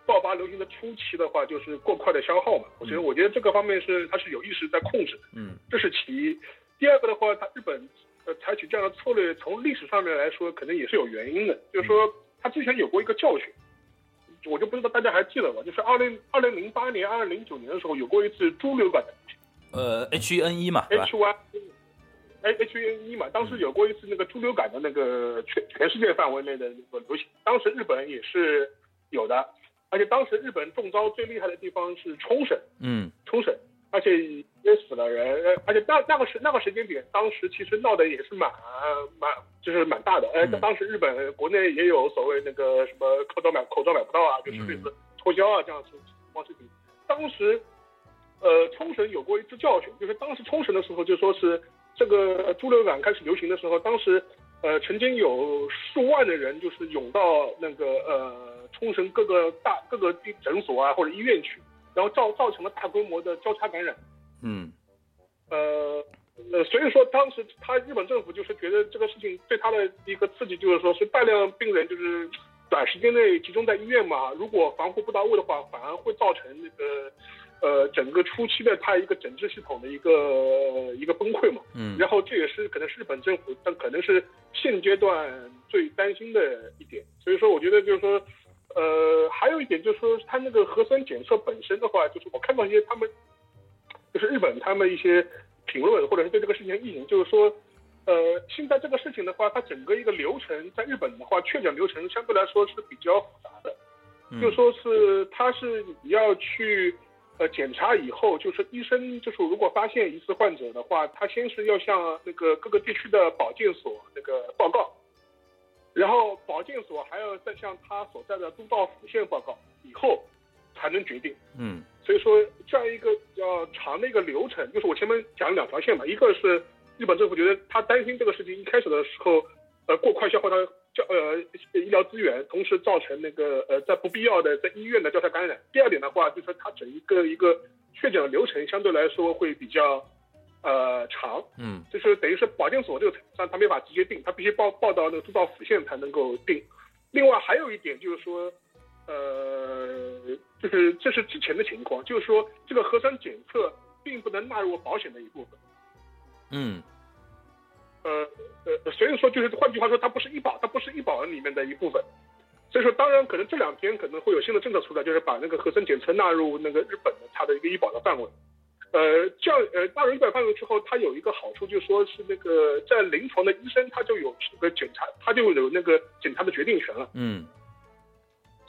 爆发流行的初期的话，就是过快的消耗嘛。我觉得我觉得这个方面是他是有意识在控制的。嗯这是其一。第二个的话，他日本呃采取这样的策略，从历史上面来说，可能也是有原因的。就是说，他之前有过一个教训，我就不知道大家还记得吗？就是二零二零零八年、二零零九年的时候，有过一次猪流感的呃，H1N1 嘛，对吧？H 1 H 1 N 1嘛，当时有过一次那个猪流感的那个全全世界范围内的那个流行，当时日本也是有的，而且当时日本中招最厉害的地方是冲绳，嗯冲绳，而且也死了人，呃而且那那个时那个时间点，当时其实闹得也是蛮蛮就是蛮大的，呃，嗯当时日本国内也有所谓那个什么口罩买口罩买不到啊，就是类似脱销啊这样的情况事情。当时，呃，冲绳有过一次教训，就是当时冲绳的时候就说是这个猪流感开始流行的时候，当时呃曾经有数万的人就是涌到那个呃冲绳各个大各个地诊所啊或者医院去。然后造造成了大规模的交叉感染，嗯呃呃，所以说当时他日本政府就是觉得这个事情对他的一个刺激就是说是大量病人就是短时间内集中在医院嘛，如果防护不到位的话，反而会造成那个呃整个初期的他一个整治系统的一个一个崩溃嘛。嗯然后这也是可能是日本政府，但可能是现阶段最担心的一点。所以说，我觉得就是说，呃，还有一点就是说，它那个核酸检测本身的话，就是我看到一些他们，就是日本他们一些评论或者是对这个事情的意见，就是说，呃，现在这个事情的话，它整个一个流程在日本的话，确诊流程相对来说是比较复杂的。嗯就说是他是你要去呃检查以后，就是医生就是如果发现疑似患者的话，他先是要向那个各个地区的保健所那个报告，然后保健所还要再向他所在的都道府县报告，以后才能决定。嗯所以说这样一个比较长的一个流程，就是我前面讲了两条线嘛，一个是日本政府觉得他担心这个事情一开始的时候，呃过快消耗他叫呃医疗资源，同时造成那个呃在不必要的在医院的交叉感染。第二点的话，就是说它整一个一个确诊的流程相对来说会比较呃长，嗯就是等于是保健所这个上他没法直接定，他必须报报到那个都道府县才能够定。另外还有一点就是说，呃，就是这是之前的情况，就是说这个核酸检测并不能纳入保险的一部分。嗯呃呃，所以说就是换句话说，它不是医保，它不是医保里面的一部分。所以说，当然可能这两天可能会有新的政策出来，就是把那个核酸检测纳入那个日本的它的一个医保的范围。呃，叫呃纳入医保范围之后，它有一个好处，就是说是那个在临床的医生他就有这个检查，他就有那个检查的决定权了。嗯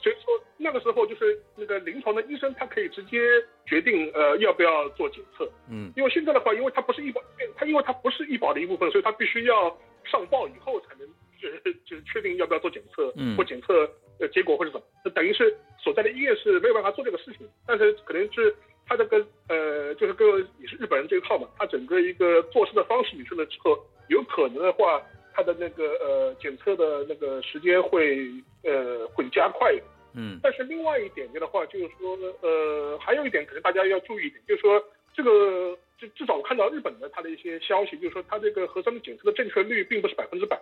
所以说那个时候就是那个临床的医生他可以直接决定呃要不要做检测。嗯因为现在的话，因为它不是医保，它因为它不是医保的一部分，所以它必须要上报以后才能就是就是确定要不要做检测，嗯或检测呃结果或者怎么，那等于是所在的医院是没有办法做这个事情，但是可能是它这个呃就是跟也是日本人这一套嘛，他整个一个做事的方式理顺了之后，有可能的话，他的那个呃检测的那个时间会呃会加快一点。嗯但是另外一点的话，就是说，呃，还有一点可能大家要注意一点，就是说，这个至至少我看到日本的他的一些消息，就是说他这个核酸的检测的正确率并不是百分之百，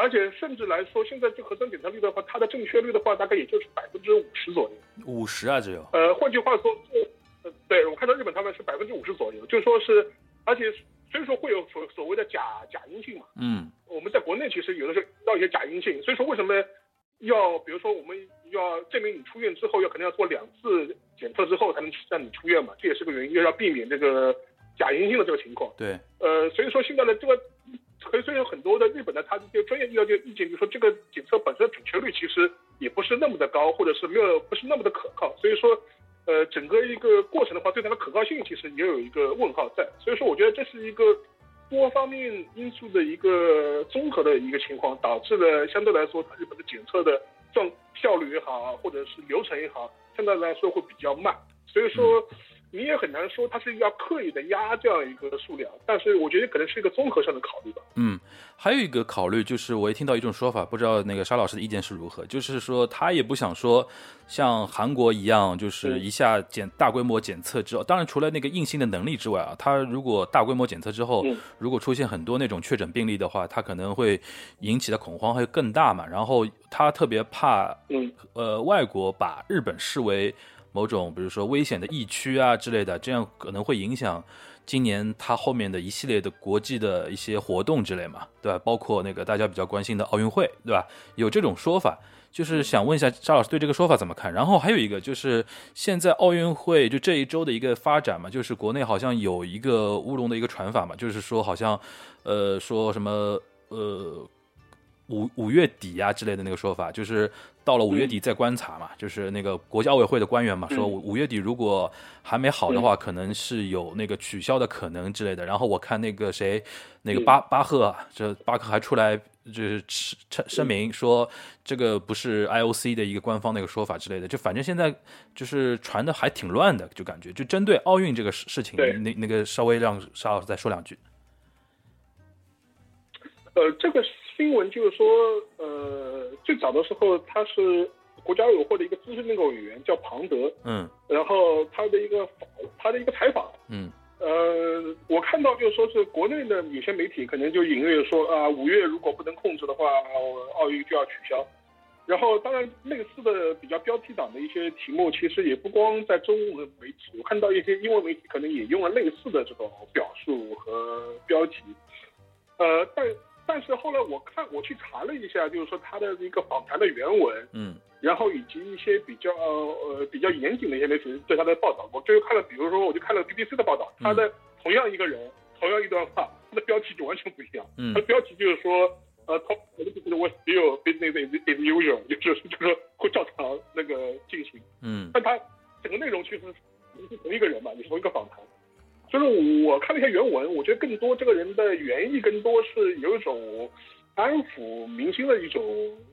而且甚至来说，现在这核酸检测率的话，它的正确率的话，大概也就是百分之五十左右。五十啊只有呃，换句话说，这呃，对我看到日本他们是百分之五十左右，就说是，而且所以说会有所所谓的假假阴性嘛。嗯我们在国内其实有的时候遇到一些假阴性，所以说为什么要比如说我们要证明你出院之后要可能要做两次检测之后才能让你出院嘛，这也是个原因，又要避免这个假阴性的这个情况。对呃，所以说现在的这个，所以有很多的日本的他这些专业医疗界意见，就是说这个检测本身准确率其实也不是那么的高，或者是没有不是那么的可靠，所以说。呃，整个一个过程的话，对它的可靠性其实也有一个问号在，所以说我觉得这是一个多方面因素的一个综合的一个情况，导致了相对来说，它日本的检测的状效率也好，或者是流程也好，相对来说会比较慢。所以说，你也很难说它是要刻意的压这样一个数量，但是我觉得可能是一个综合上的考虑吧。嗯，还有一个考虑就是，我也听到一种说法，不知道那个沙老师的意见是如何，就是说他也不想说像韩国一样，就是一下检大规模检测之后，当然除了那个硬性的能力之外啊，他如果大规模检测之后嗯，如果出现很多那种确诊病例的话，他可能会引起的恐慌会更大嘛。然后他特别怕嗯呃外国把日本视为某种比如说危险的疫区啊之类的，这样可能会影响今年他后面的一系列的国际的一些活动之类嘛，对吧？包括那个大家比较关心的奥运会，对吧？有这种说法。就是想问一下沙老师对这个说法怎么看？然后还有一个就是现在奥运会就这一周的一个发展嘛，就是国内好像有一个乌龙的一个传法嘛，就是说好像呃说什么呃五五月底呀、之类的那个说法，就是到了五月底再观察嘛，就是那个国际奥委会的官员嘛，说五五月底如果还没好的话，可能是有那个取消的可能之类的。然后我看那个谁，那个巴巴赫啊，这巴克还出来就是声声明说这个不是 IOC 的一个官方那个说法之类的，就反正现在就是传的还挺乱的，就感觉就针对奥运这个事事情，那那个稍微让沙老师再说两句。呃，这个新闻就是说，呃，最早的时候他是国家奥委会的一个资深那个委员叫庞德，嗯然后他的一个他的一个采访，嗯呃，我看到就是说是国内的有些媒体可能就隐约说啊，五月如果不能控制的话，奥运就要取消。然后，当然类似的比较标题党的一些题目，其实也不光在中文媒体，我看到一些英文媒体可能也用了类似的这种表述和标题。呃，但但是后来我看我去查了一下，就是说他的一个访谈的原文，嗯然后以及一些比较呃比较严谨的一些媒体对他的报道，我就看了，比如说我就看了 BBC 的报道，他的同样一个人，同样一段话，他的标题就完全不一样。嗯他的标题就是说，呃，top 就是 was still business is is usual，就是就是说会照常那个进行，嗯但他整个内容其实是同一个人嘛，也是同一个访谈。就是我看了一下原文，我觉得更多这个人的原意更多是有一种安抚民心的一种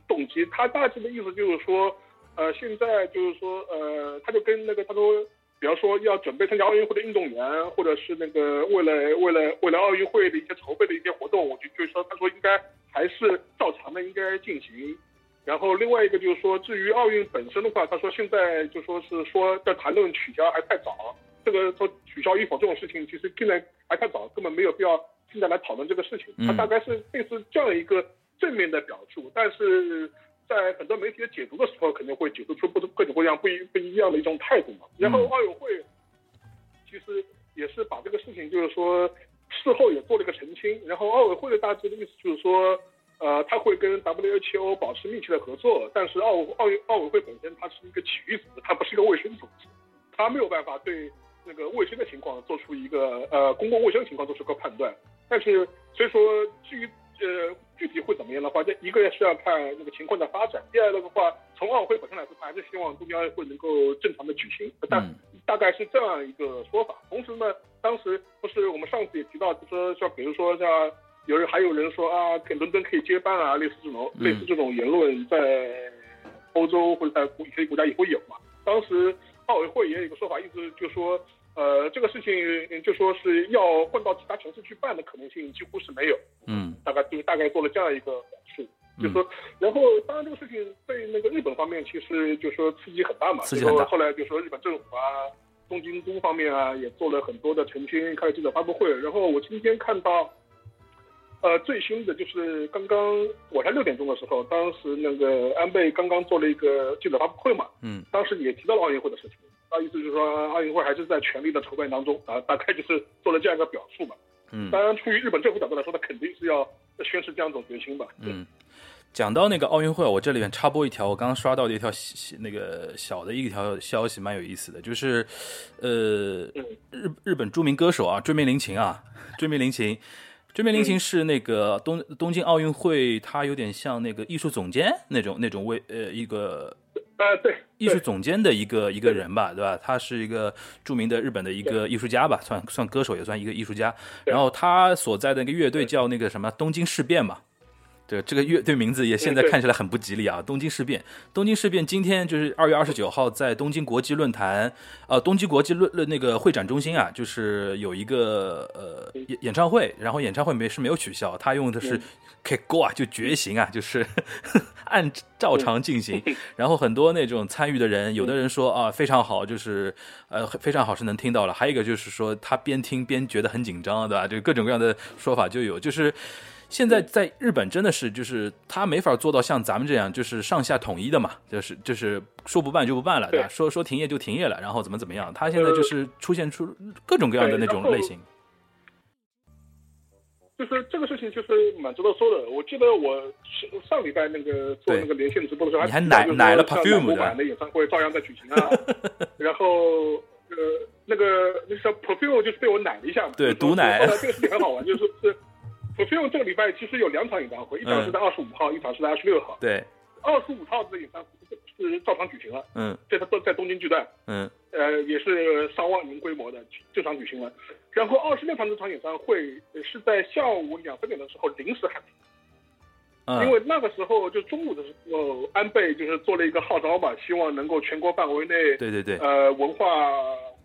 动机。他大致的意思就是说，呃，现在就是说，呃，他就跟那个他说，比方说要准备参加奥运会的运动员，或者是那个为了为了为了奥运会的一些筹备的一些活动，我就就说，他说应该还是照常的应该进行。然后另外一个就是说，至于奥运本身的话，他说现在就说是说在谈论取消还太早，这个说取消与否这种事情，其实现在还太早，根本没有必要现在来讨论这个事情。嗯它大概是类似这样一个正面的表述，但是在很多媒体的解读的时候，肯定会解读出不各种各样不一不一样的一种态度嘛。然后嗯奥运会其实也是把这个事情，就是说事后也做了一个澄清。然后奥委会的大致的意思就是说，呃，他会跟 WHO 保持密切的合作，但是奥奥运奥委会本身它是一个体育组织，它不是一个卫生组织，它没有办法对那个卫生的情况做出一个呃公共卫生情况做出个判断。但是所以说至于呃具体会怎么样的话，这一个是要看那个情况的发展，第二个的话，从奥委会本身来说，它还是希望东京奥运会能够正常的举行，但嗯大概是这样一个说法。同时呢，当时不是我们上次也提到，就说像比如说像有人还有人说啊，给伦敦可以接班啊，类似这种、嗯类似这种言论，在欧洲或者在一些国家也会有嘛。当时奥委会也有一个说法，意思就说。呃，这个事情就说是要换到其他城市去办的可能性几乎是没有，嗯大概就是大概做了这样一个表述，就说，然后当然这个事情对那个日本方面其实就说刺激很大嘛，刺激很大后来就说日本政府啊、东京都方面啊也做了很多的澄清，开了记者发布会。然后我今天看到，呃，最新的就是刚刚我才六点钟的时候，当时那个安倍刚刚做了一个记者发布会嘛，嗯当时也提到了奥运会的事情，他意思就是说奥运会还是在全力的筹备当中啊，大概就是做了这样一个表述嘛。嗯当然，出于日本政府角度来说，他肯定是要宣示这样一种决心吧。对嗯。讲到那个奥运会，我这里面插播一条，我刚刚刷到的一条小那个小的一条消息，蛮有意思的，就是，呃，嗯日日本著名歌手啊，追名林琴啊，追名林檎，追名林檎是那个东东京奥运会，他有点像那个艺术总监那种那种位呃一个啊，对，艺术总监的一个一个人吧，对吧？他是一个著名的日本的一个艺术家吧，算算歌手也算一个艺术家。然后他所在的那个乐队叫那个什么东京事变嘛。对，这个乐队名字也现在看起来很不吉利啊！东京事变，东京事变今天就是二月二十九号在东京国际论坛，呃，东京国际论论那个会展中心啊，就是有一个呃演演唱会，然后演唱会没是没有取消，他用的是嗯 K go 啊，就觉醒啊，就是 按照常进行。然后很多那种参与的人，有的人说啊非常好，就是呃非常好是能听到了，还有一个就是说他边听边觉得很紧张，对吧？就各种各样的说法就有，就是。现在在日本真的是，就是他没法做到像咱们这样，就是上下统一的嘛，就是就是说不办就不办了，对吧？说说停业就停业了，然后怎么怎么样？他现在就是出现出各种各样的那种类型。就是这个事情就是蛮值得说的。我记得我上上礼拜那个做那个连线直播的时候，你还奶奶了 Perfume 南国的版的演唱会照样在举行啊。然后呃那个那个叫 Perfume 就是被我奶了一下嘛。对毒奶后来这个事情很好玩，就是是 Perfume 这个礼拜其实有两场演唱会，一场是在二十五号，一场是在二十六号。对，二十五号的演唱会是照常举行了，嗯这都在东京巨蛋。嗯呃，也是上万人规模的正常举行了。然后二十六场这场演唱会呃是在下午两三点的时候临时喊停，嗯，因为那个时候就中午的时候，安倍就是做了一个号召嘛，希望能够全国范围内对对对，呃文化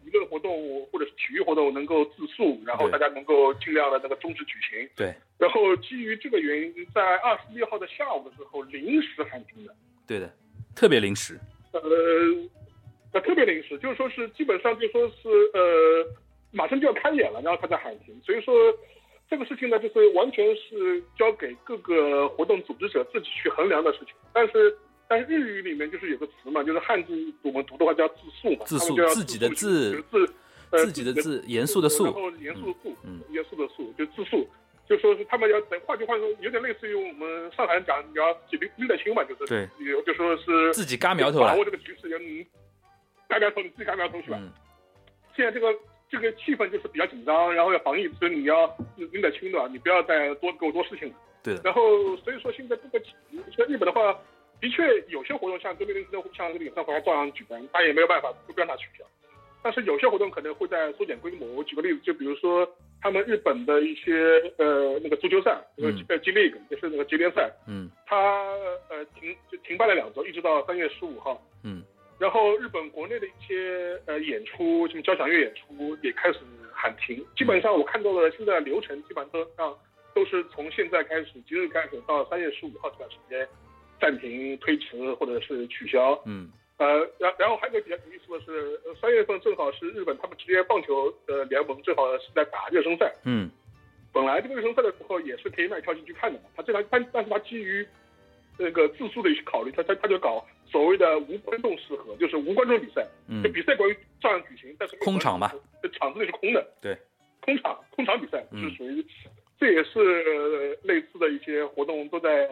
娱乐活动或者是体育活动能够自述，然后大家能够尽量的那个终止举行。对然后基于这个原因，在二十六号的下午的时候临时喊停的。对的，特别临时。呃，呃，特别临时，就是说是基本上就说是呃，马上就要开演了，然后他在喊停，所以说这个事情呢，就是完全是交给各个活动组织者自己去衡量的事情。但是，但是日语里面就是有个词嘛，就是汉字我们读的话叫自肃嘛，自肃他们就要自己的肃自就是自呃自己的自严肃的肃然后严肃的肃，嗯严肃的肃，就自肃。就说是他们要等，换句话说，有点类似于我们上海人讲，你要自己拎得清嘛，就是对，有就说是自己嘎苗头了把握这个局势，你嘎苗头，你自己嘎苗头去吧。嗯现在这个这个气氛就是比较紧张，然后要防疫，所以你要拎得清的，你不要再多给我多事情了。对，然后所以说现在这个在日本的话，的确有些活动像这边的像这个演唱会还照样举办，他也没有办法不让他取消。但是有些活动可能会在缩减规模。我举个例子，就比如说他们日本的一些呃那个足球赛，呃嗯呃 G League 就是那个职联赛，嗯他呃停就停办了两周，一直到三月十五号。嗯然后日本国内的一些呃演出，什么交响乐演出也开始喊停。基本上我看到的现在流程，基本上都是从现在开始，即日开始到三月十五号这段时间暂停、推迟或者是取消。嗯呃，然然后还有一个比较有意思的是，呃三月份正好是日本他们职业棒球的联盟正好是在打热身赛。嗯本来这个热身赛的时候也是可以卖票进去看的嘛，他这他但但是他基于那个自诉的一些考虑，他他他就搞所谓的无观众适合，就是无观众比赛。嗯这比赛关于照样举行，但是空场吧，这场子里是空的。对，空场空场比赛嗯是属于，这也是呃类似的一些活动都在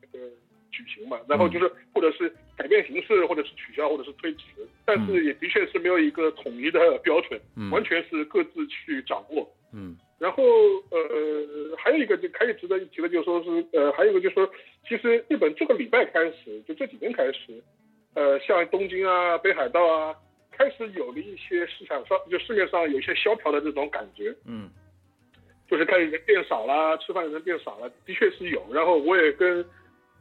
那个举行嘛。然后就是或者是改变形式，或者是取消，或者是推迟，但是也的确是没有一个统一的标准，嗯 完全是各自去掌握。嗯然后呃，还有一个就可以值得一提的，就是说是呃，还有一个就是说，其实日本这个礼拜开始，就这几天开始，呃，像东京啊、北海道啊，开始有了一些市场上就市面上有一些萧条的这种感觉，嗯就是开始人变少了，吃饭的人变少了，的确是有。然后我也跟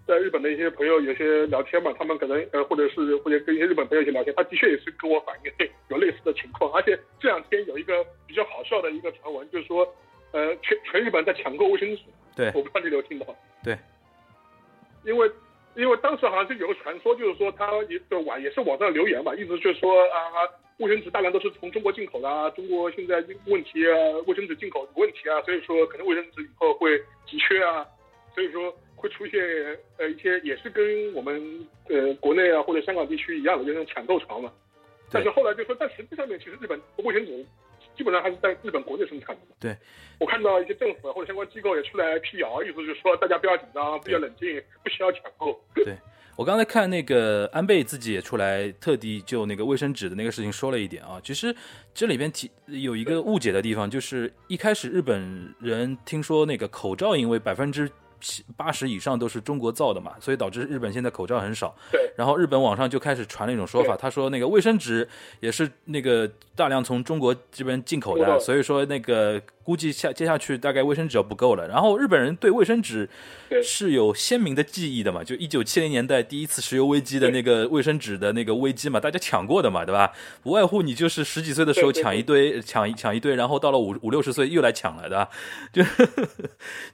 在日本的一些朋友有些聊天嘛，他们可能呃，或者是或者跟一些日本朋友一些聊天，他的确也是跟我反映有类似的情况。而且这两天有一个比较好笑的一个传闻，就是说，呃，全全日本在抢购卫生纸，对我不知道你有没有听到。对，因为因为当时好像是有个传说，就是说他也就网也是网上留言嘛，意思就是说啊，卫生纸大量都是从中国进口的啊，中国现在问题啊，卫生纸进口有问题啊，所以说可能卫生纸以后会急缺啊，所以说会出现呃一些也是跟我们呃国内啊或者香港地区一样的，就是那种抢购潮嘛。但是后来就说，但实际上面其实日本卫生纸基本上还是在日本国内生产的嘛。对，我看到一些政府啊或者相关机构也出来辟谣，意思就是说大家不要紧张，不要冷静，不需要抢购。对。我刚才看那个安倍自己也出来，特地就那个卫生纸的那个事情说了一点啊。其实这里边提有一个误解的地方，就是一开始日本人听说那个口罩，因为百分之八十以上都是中国造的嘛，所以导致日本现在口罩很少。对，然后日本网上就开始传了一种说法，他说那个卫生纸也是那个大量从中国这边进口的，所以说那个估计下接下去大概卫生纸要不够了。然后日本人对卫生纸是有鲜明的记忆的嘛，就一九七零年代第一次石油危机的那个卫生纸的那个危机嘛，大家抢过的嘛，对吧？不外乎你就是十几岁的时候抢一堆，抢一抢一堆，然后到了五五六十岁又来抢了，对吧？就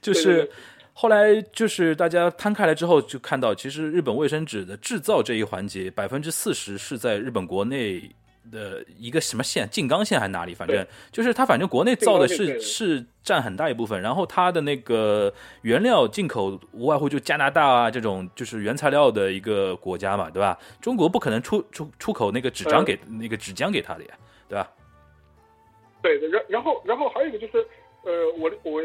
就是对对对后来就是大家摊开来之后，就看到其实日本卫生纸的制造这一环节，百分之四十是在日本国内的一个什么县，静冈县还是哪里，反正就是它反正国内造的是是占很大一部分，然后它的那个原料进口无外乎就加拿大啊这种就是原材料的一个国家嘛，对吧？中国不可能出出出口那个纸浆嗯给、那个纸浆给他的呀，对吧？对的，然然后然后还有一个就是，呃，我我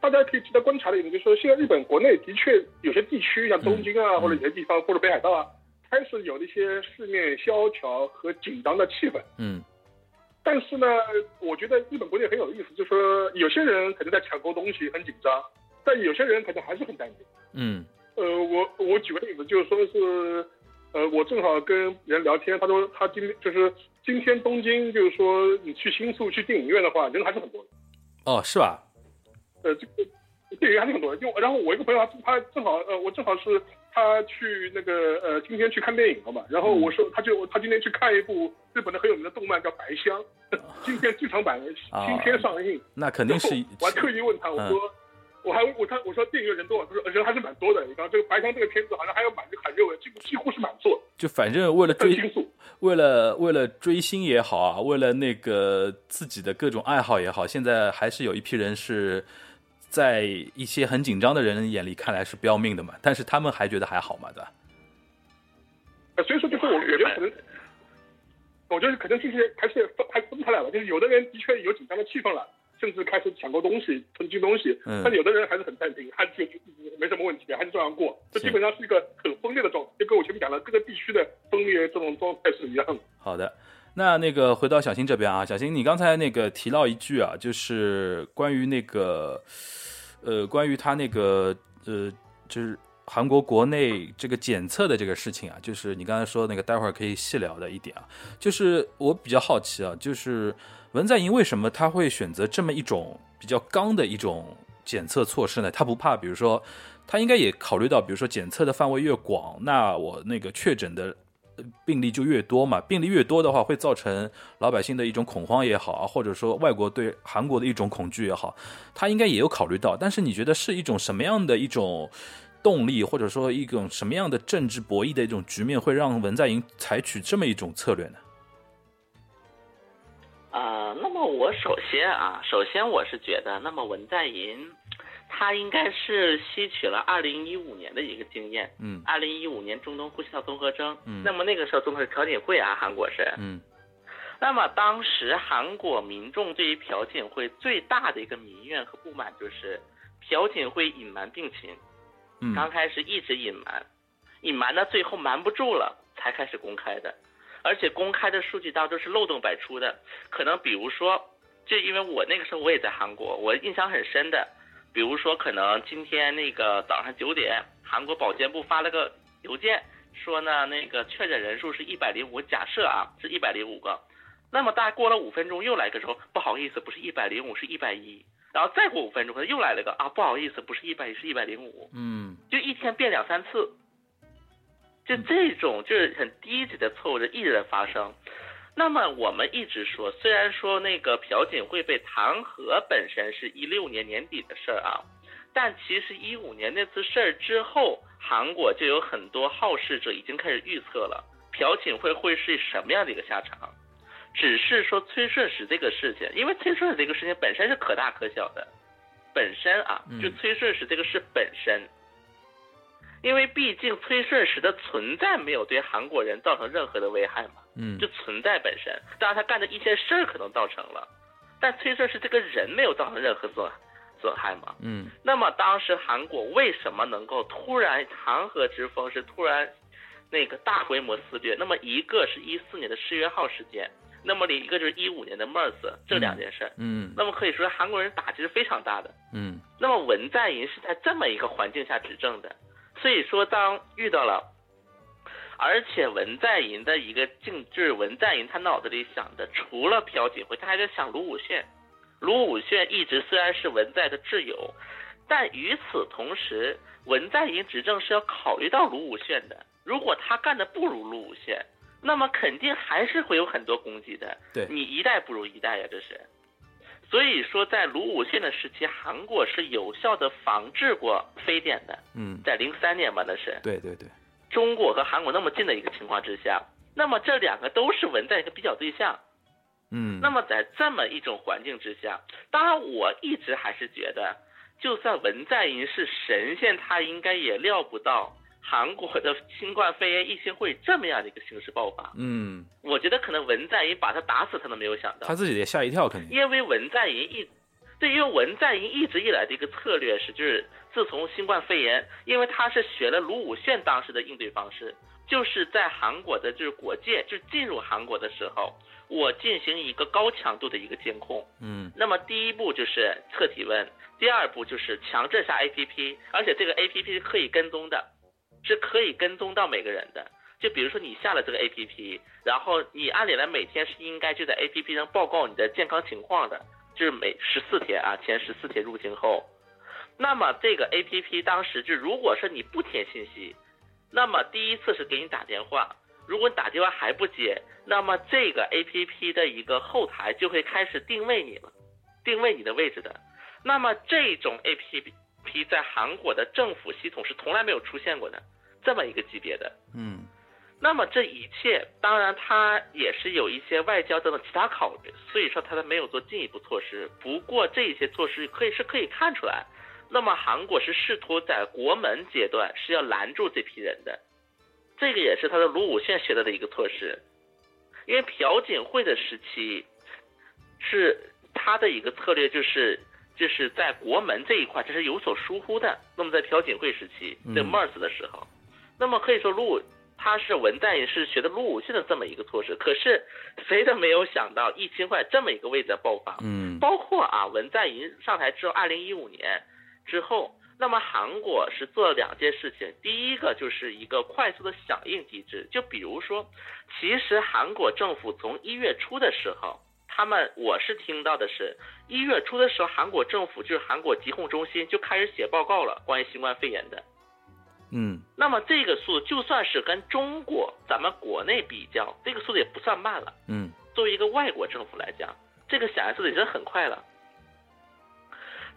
大家可以值得观察的一点就是说，现在日本国内的确有些地区，像东京啊，嗯或者有些地方，或者北海道啊，开始有了一些市面萧条和紧张的气氛。嗯但是呢，我觉得日本国内很有意思，就是说有些人可能在抢购东西很紧张，但有些人可能还是很淡定。嗯呃，我我举个例子，就是说是，呃，我正好跟人聊天，他说他今就是今天东京，就是说你去新宿去电影院的话，人还是很多的。哦，是吧？呃，这个电影院还是很多的。就然后我一个朋友他他正好呃，我正好是他去那个呃今天去看电影了嘛，然后我说他就他今天去看一部日本的很有名的动漫叫《白箱》，今天剧场版啊今天上映。那肯定是我还特意问他，我嗯说，我还我他我说电影院人多吗？他说人还是蛮多的。你看这个白箱这个片子好像还有满很热，几乎几乎是满座。就反正为了追很清楚，为了为了追星也好啊，为了那个自己的各种爱好也好，现在还是有一批人是在一些很紧张的人眼里看来是不要命的嘛，但是他们还觉得还好嘛，对吧？呃所以说就是我我觉得可能，我觉得可能这些还是分还分开来了，就是有的人的确有紧张的气氛了。甚至开始抢购东西、囤积东西，嗯但有的人还是很淡定，还是觉得没什么问题，还是照样过。这基本上是一个很分裂的状态，就跟我前面讲的各个地区的分裂这种状态是一样的。好的，那那个回到小新这边啊，小新，你刚才那个提到一句啊，就是关于那个呃，关于他那个呃，就是韩国国内这个检测的这个事情啊，就是你刚才说那个，待会儿可以细聊的一点啊，就是我比较好奇啊，就是文在寅为什么他会选择这么一种比较刚的一种检测措施呢？他不怕，比如说，他应该也考虑到，比如说检测的范围越广，那我那个确诊的病例就越多嘛，病例越多的话，会造成老百姓的一种恐慌也好啊，或者说外国对韩国的一种恐惧也好，他应该也有考虑到。但是你觉得是一种什么样的一种动力，或者说一种什么样的政治博弈的一种局面，会让文在寅采取这么一种策略呢？啊，那么我首先啊，首先我是觉得，那么文在寅他应该是吸取了二零一五年的一个经验。嗯二零一五年中东呼吸道综合征，嗯那么那个时候综合是朴槿惠啊，韩国是。嗯那么当时韩国民众对于朴槿惠最大的一个民怨和不满就是朴槿惠隐瞒病情，刚开始一直隐瞒，隐瞒到最后瞒不住了才开始公开的，而且公开的数据当中是漏洞百出的，可能比如说，就因为我那个时候我也在韩国，我印象很深的，比如说可能今天那个早上九点，韩国保健部发了个邮件说呢，那个确诊人数是一百零五，假设啊是一百零五个，那么大概过了五分钟又来个说不好意思，不是一百零五是一百一，然后再过五分钟可能又来了个啊不好意思，不是一百一是一百零五，嗯就一天变两三次，就这种就是很低级的错误就一直在发生。那么我们一直说，虽然说那个朴槿惠被弹劾本身是一六年年底的事儿啊，但其实一五年那次事儿之后，韩国就有很多好事者已经开始预测了朴槿惠会是什么样的一个下场。只是说崔顺实这个事情，因为崔顺实这个事情本身是可大可小的，本身啊，就嗯崔顺实这个事本身，因为毕竟崔顺实的存在没有对韩国人造成任何的危害嘛，嗯就存在本身，当然他干的一些事儿可能造成了，但崔顺实这个人没有造成任何损损害嘛。嗯那么当时韩国为什么能够突然弹劾之风是突然那个大规模肆虐？那么一个是一四年的世越号事件，那么另一个就是一五年的 MERS 这两件事儿。嗯那么可以说韩国人打击是非常大的。嗯那么文在寅是在这么一个环境下执政的，所以说当遇到了，而且文在寅的一个境，就是文在寅他脑子里想的，除了朴槿惠，他还在想卢武铉。卢武铉一直虽然是文在的挚友，但与此同时，文在寅执政是要考虑到卢武铉的。如果他干的不如卢武铉，那么肯定还是会有很多攻击的。对你一代不如一代呀，这是。所以说，在卢武铉的时期，韩国是有效的防治过非典的，嗯，在零三年吧，那是对对对，中国和韩国那么近的一个情况之下，那么这两个都是文在寅的比较对象。嗯，那么在这么一种环境之下，当然我一直还是觉得，就算文在寅是神仙，他应该也料不到韩国的新冠肺炎疫情会这么样的一个形式爆发。嗯，我觉得可能文在寅把他打死，他都没有想到。他自己也吓一跳，肯定，因为文在寅一，对，因为文在寅一直以来的一个策略是，就是自从新冠肺炎，因为他是学了卢武铉当时的应对方式，就是在韩国的就是国界，就是进入韩国的时候，我进行一个高强度的一个监控。嗯那么第一步就是测体温，第二步就是强制下 APP，而且这个 APP 是可以跟踪的，是可以跟踪到每个人的。就比如说你下了这个 APP，然后你按理来每天是应该就在 APP 上报告你的健康情况的，就是每十四天啊，前十四天入境后，那么这个 APP 当时就如果说你不填信息，那么第一次是给你打电话，如果你打电话还不接，那么这个 APP 的一个后台就会开始定位你了，定位你的位置的。那么这种 APP 在韩国的政府系统是从来没有出现过的，这么一个级别的。嗯那么这一切，当然他也是有一些外交等等其他考虑，所以说它没有做进一步措施。不过这些措施可以是可以看出来，那么韩国是试图在国门阶段是要拦住这批人的，这个也是他的卢武铉学到的一个措施。因为朴槿惠的时期，是他的一个策略就是就是在国门这一块这是有所疏忽的。那么在朴槿惠时期，在嗯 MERS 的时候，那么可以说卢武他是文在寅是学的卢武铉的这么一个措施，可是谁都没有想到疫情会在这么一个位置爆发。嗯包括啊，文在寅上台之后，二零一五年之后，那么韩国是做了两件事情。第一个就是一个快速的响应机制，就比如说，其实韩国政府从一月初的时候，他们我是听到的是，一月初的时候，韩国政府就是韩国疾控中心就开始写报告了，关于新冠肺炎的。嗯那么这个速度就算是跟中国咱们国内比较，这个速度也不算慢了。嗯作为一个外国政府来讲，这个响应速度已经很快了。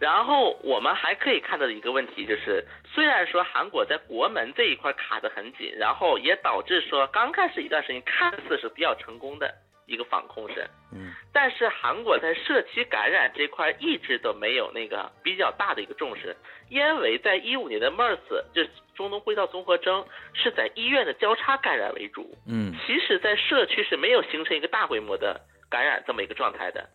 然后我们还可以看到的一个问题就是，虽然说韩国在国门这一块卡得很紧，然后也导致说刚开始一段时间看似是比较成功的一个防控是，嗯但是韩国在社区感染这块一直都没有那个比较大的一个重视，因为在一五年的 MERS 就是中东呼吸道综合征是在医院的交叉感染为主，嗯其实，在社区是没有形成一个大规模的感染这么一个状态的。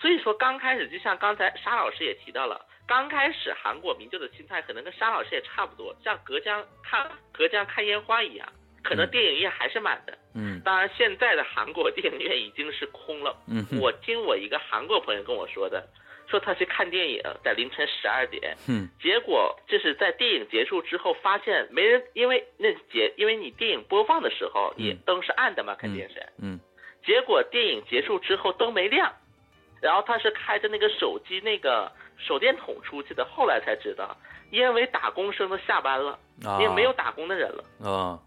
所以说，刚开始就像刚才沙老师也提到了，刚开始韩国民众的心态可能跟沙老师也差不多，像隔江看隔江看烟花一样，可能嗯电影院还是满的。嗯当然，现在的韩国电影院已经是空了。嗯我听我一个韩国朋友跟我说的，说他去看电影，在凌晨十二点，嗯结果就是在电影结束之后，发现没人，因为那节，因为你电影播放的时候，你嗯灯是暗的嘛，肯定是。嗯结果电影结束之后灯没亮，然后他是开着那个手机那个手电筒出去的，后来才知道，因为打工生都下班了，啊因为没有打工的人了。啊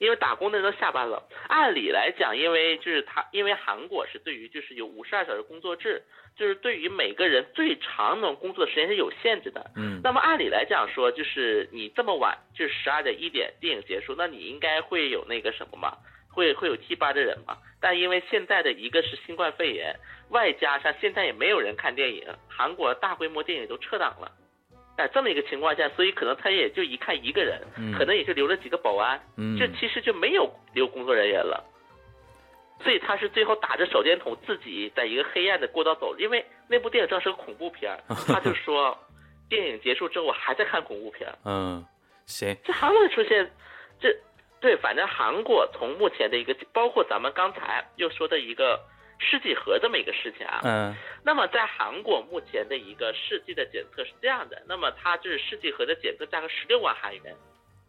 因为打工的人都下班了，按理来讲，因为就是他，因为韩国是对于就是有五十二小时工作制，就是对于每个人最长能工作的时间是有限制的。嗯那么按理来讲说，就是你这么晚，就是十二点一点电影结束，那你应该会有那个什么嘛，会会有替班的人嘛。但因为现在的一个是新冠肺炎，外加上现在也没有人看电影，韩国大规模电影都撤档了。在这么一个情况下，所以可能他也就一看一个人，嗯可能也就留了几个保安，嗯这其实就没有留工作人员了。所以他是最后打着手电筒自己在一个黑暗的过道走，因为那部电影正是个恐怖片儿，他就说 电影结束之后我还在看恐怖片。嗯行这韩国出现，这对，反正韩国从目前的一个，包括咱们刚才又说的一个试剂盒这么一个事情啊，嗯那么在韩国目前的一个试剂的检测是这样的，那么它就是试剂盒的检测价格十六万韩元，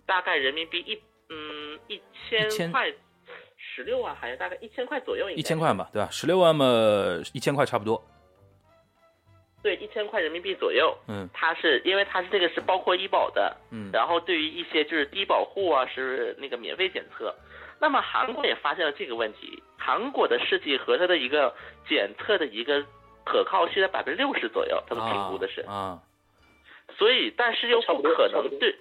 大概人民币一嗯一一千千块，十六万韩元大概一千块左右一千块嘛对吧？十六万嘛一千块差不多。对一千块人民币左右。嗯它是因为它是这个是包括医保的，嗯然后对于一些就是低保户啊是那个免费检测。那么韩国也发现了这个问题，韩国的试剂和它的一个检测的一个可靠性在百分之六十左右，他们评估的是，啊。所以但是又不可能对，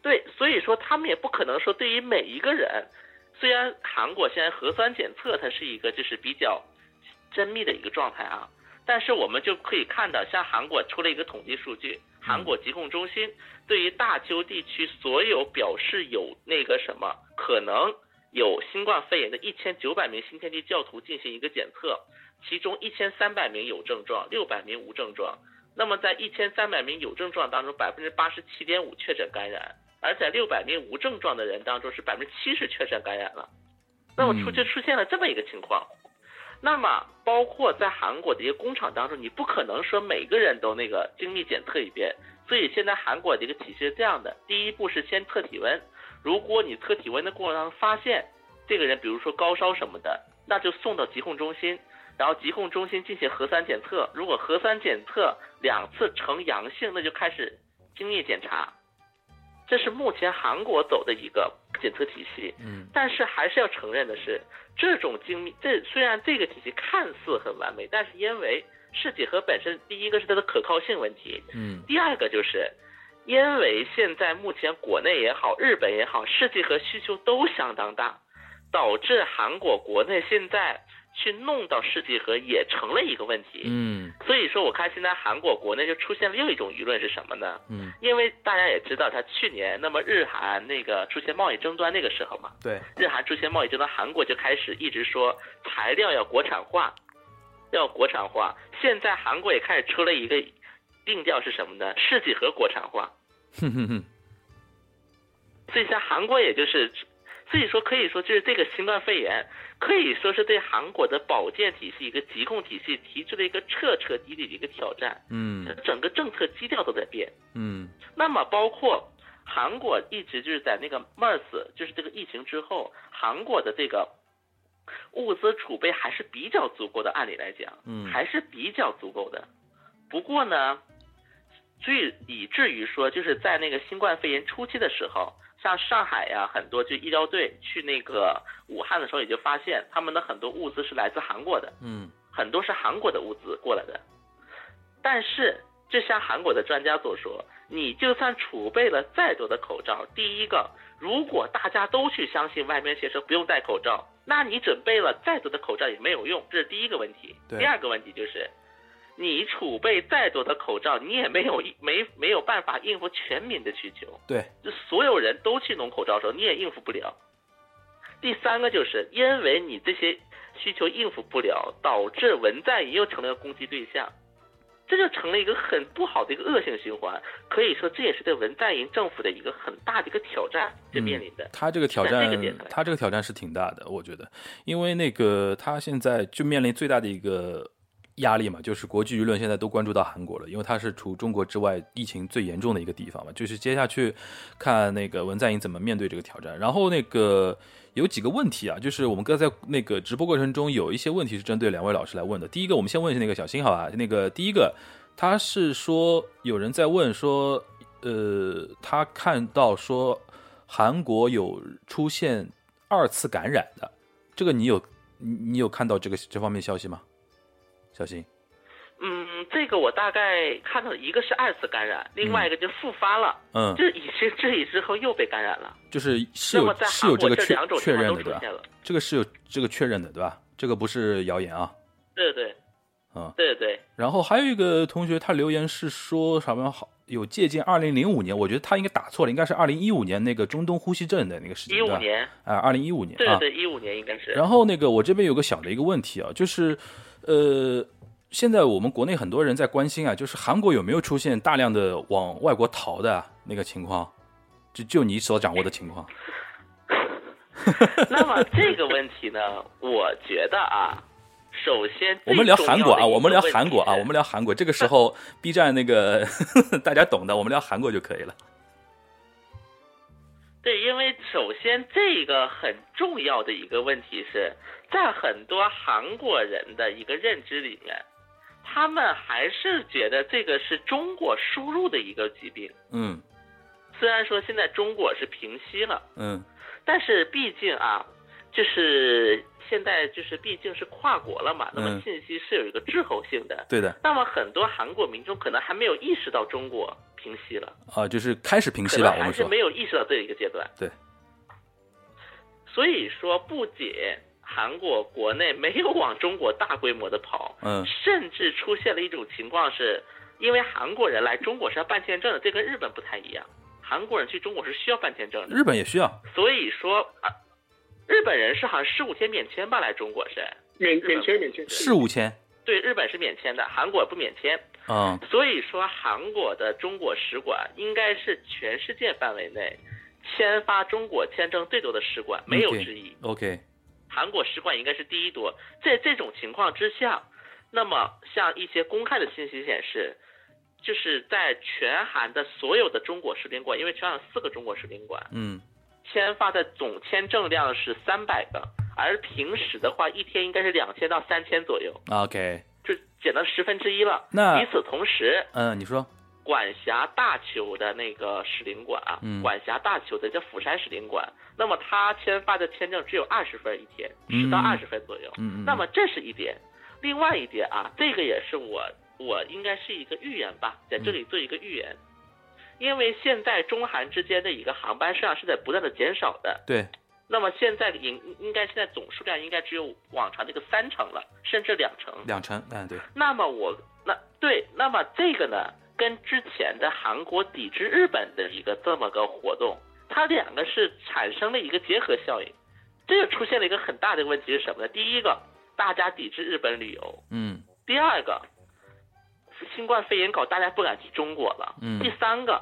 对，所以说他们也不可能说对于每一个人，虽然韩国现在核酸检测它是一个就是比较缜密的一个状态啊，但是我们就可以看到，像韩国出了一个统计数据，韩国疾控中心对于大邱地区所有表示有那个什么可能有新冠肺炎的一千九百名新天地教徒进行一个检测，其中一千三百名有症状，六百名无症状。那么在一千三百名有症状当中，百分之八十七点五确诊感染，而在六百名无症状的人当中是百分之七十确诊感染了。那么出嗯就出现了这么一个情况。那么包括在韩国的一个工厂当中，你不可能说每个人都那个精密检测一遍。所以现在韩国的一个体系是这样的：第一步是先测体温，如果你测体温的过程当中发现这个人比如说高烧什么的，那就送到疾控中心，然后疾控中心进行核酸检测，如果核酸检测两次呈阳性，那就开始精液检查。这是目前韩国走的一个检测体系。嗯但是还是要承认的是，这种精密，这虽然这个体系看似很完美，但是因为试剂盒本身，第一个是它的可靠性问题，嗯第二个就是，因为现在目前国内也好，日本也好，试剂盒需求都相当大，导致韩国国内现在去弄到试剂盒也成了一个问题。嗯所以说，我看现在韩国国内就出现了另一种舆论是什么呢？嗯因为大家也知道，他去年那么日韩那个出现贸易争端那个时候嘛，对日韩出现贸易争端，韩国就开始一直说材料要国产化，要国产化。现在韩国也开始出了一个定调是什么呢？试剂盒国产化。哼哼哼所以像韩国也就是，所以说可以说就是这个新冠肺炎可以说是对韩国的保健体系、一个疾控体系提出了一个彻彻底底的一个挑战，嗯整个政策基调都在变。嗯那么包括韩国一直就是在那个 MERS，就是这个疫情之后，韩国的这个物资储备还是比较足够的，按理来讲，嗯还是比较足够的。不过呢，最以至于说，就是在那个新冠肺炎初期的时候，像上海呀、很多就医疗队去那个武汉的时候，也就发现他们的很多物资是来自韩国的。嗯很多是韩国的物资过来的。但是，就像韩国的专家所说，你就算储备了再多的口罩，第一个，如果大家都去相信外面写说不用戴口罩，那你准备了再多的口罩也没有用，这是第一个问题。第二个问题就是，你储备再多的口罩，你也没有没没有办法应付全民的需求。对，就所有人都去弄口罩的时候，你也应付不了。第三个就是因为你这些需求应付不了，导致文在寅又成了个攻击对象，这就成了一个很不好的一个恶性循环。可以说，这也是对文在寅政府的一个很大的一个挑战，这面临的。他这个挑战他这个挑战是挺大的，我觉得，因为那个他现在就面临最大的一个压力嘛，就是国际舆论现在都关注到韩国了，因为它是除中国之外疫情最严重的一个地方嘛，就是接下去看那个文在寅怎么面对这个挑战。然后那个有几个问题啊，就是我们刚才那个直播过程中有一些问题是针对两位老师来问的。第一个，我们先问一下那个小新好吧，那个第一个，他是说有人在问说，呃，他看到说韩国有出现二次感染的，这个你有你你有看到这个这方面消息吗？小新，嗯，这个我大概看到一个是二次感染，另外一个就复发了，嗯，这以至至于之后又被感染了。就是是有是有这个确确认的对吧？这个是有这个确认的对吧？这个不是谣言啊。对对嗯对对，然后还有一个同学他留言是说什么好有借鉴二零零五年，我觉得他应该打错了，应该是二零一五年那个中东呼吸症的那个事情，对吧？一五年，啊，二零一五年啊。对对，一五年应该是。然后那个我这边有个小的一个问题啊，就是呃，现在我们国内很多人在关心啊，就是韩国有没有出现大量的往外国逃的那个情况？就就你所掌握的情况，那么这个问题呢，我觉得啊，首先我们聊韩国啊，我们聊韩国啊，我们聊韩国。这个时候 B 站那个 大家懂的，我们聊韩国就可以了。对，因为首先这个很重要的一个问题是在很多韩国人的一个认知里面，他们还是觉得这个是中国输入的一个疾病。嗯虽然说现在中国是平息了，嗯但是毕竟啊，就是现在就是毕竟是跨国了嘛，那么嗯信息是有一个滞后性的。对的那么很多韩国民众可能还没有意识到中国平息了，啊，就是开始平息了，我们是没有意识到这一个阶段。对。所以说，不仅韩国国内没有往中国大规模的跑，嗯甚至出现了一种情况是，因为韩国人来中国是要办签证的，这跟日本不太一样。韩国人去中国是需要办签证的，日本也需要，所以说啊，日本人是好像十五天免签吧，来中国是。免免签免签是五签，对，日本是免签的，韩国不免签。嗯。所以说，韩国的中国使馆应该是全世界范围内签发中国签证最多的使馆，没有之一。，OK，韩国使馆应该是第一多。在这种情况之下，那么像一些公开的信息显示，就是在全韩的所有的中国使领馆，因为全韩有四个中国使领馆，嗯。签发的总签证量是三百个，而平时的话，一天应该是两千到三千左右，，OK，就减到十分之一了。那与此同时，嗯，你说，管辖大邱的那个使领馆啊，嗯管辖大邱的叫釜山使领馆，那么他签发的签证只有二十分一天，嗯十到二十分左右。那么这是一点，另外一点啊，这个也是我我应该是一个预言吧，在这里做一个预言，因为现在中韩之间的一个航班数量是在不断的减少的，对，那么现在应应该现在总数量应该只有往常的一个三成了，甚至两成。两成，嗯对，那么我那对，那么这个呢，跟之前的韩国抵制日本的一个这么个活动，它两个是产生了一个结合效应，这个出现了一个很大的问题是什么呢？第一个，大家抵制日本旅游；嗯第二个，新冠肺炎搞大家不敢去中国了；嗯第三个，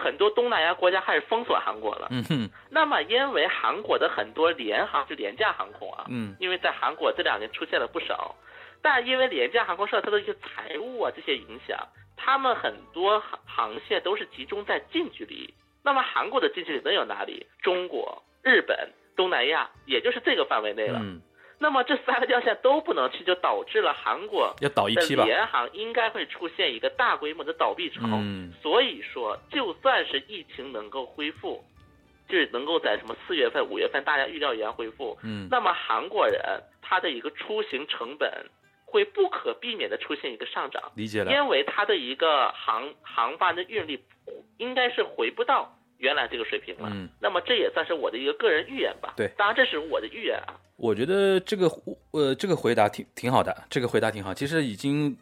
很多东南亚国家开始封锁韩国了。嗯哼那么因为韩国的很多联航是廉价航空啊，嗯因为在韩国这两年出现了不少，但因为廉价航空受到它的一些财务啊这些影响，他们很多航航线都是集中在近距离。那么韩国的近距离能有哪里？中国、日本、东南亚，也就是这个范围内了。嗯，那么这三个掉线都不能去，就导致了韩国要倒一的批吧，联航应该会出现一个大规模的倒闭潮。嗯所以说，就算是疫情能够恢复，就是能够在什么四月份、五月份大家预料一样恢复，嗯那么韩国人他的一个出行成本会不可避免的出现一个上涨，理解了。因为它的一个航航班的运力应该是回不到原来这个水平了。嗯，那么这也算是我的一个个人预言吧。对当然这是我的预言啊。我觉得这个呃这个回答挺挺好的，这个回答挺好。其实已经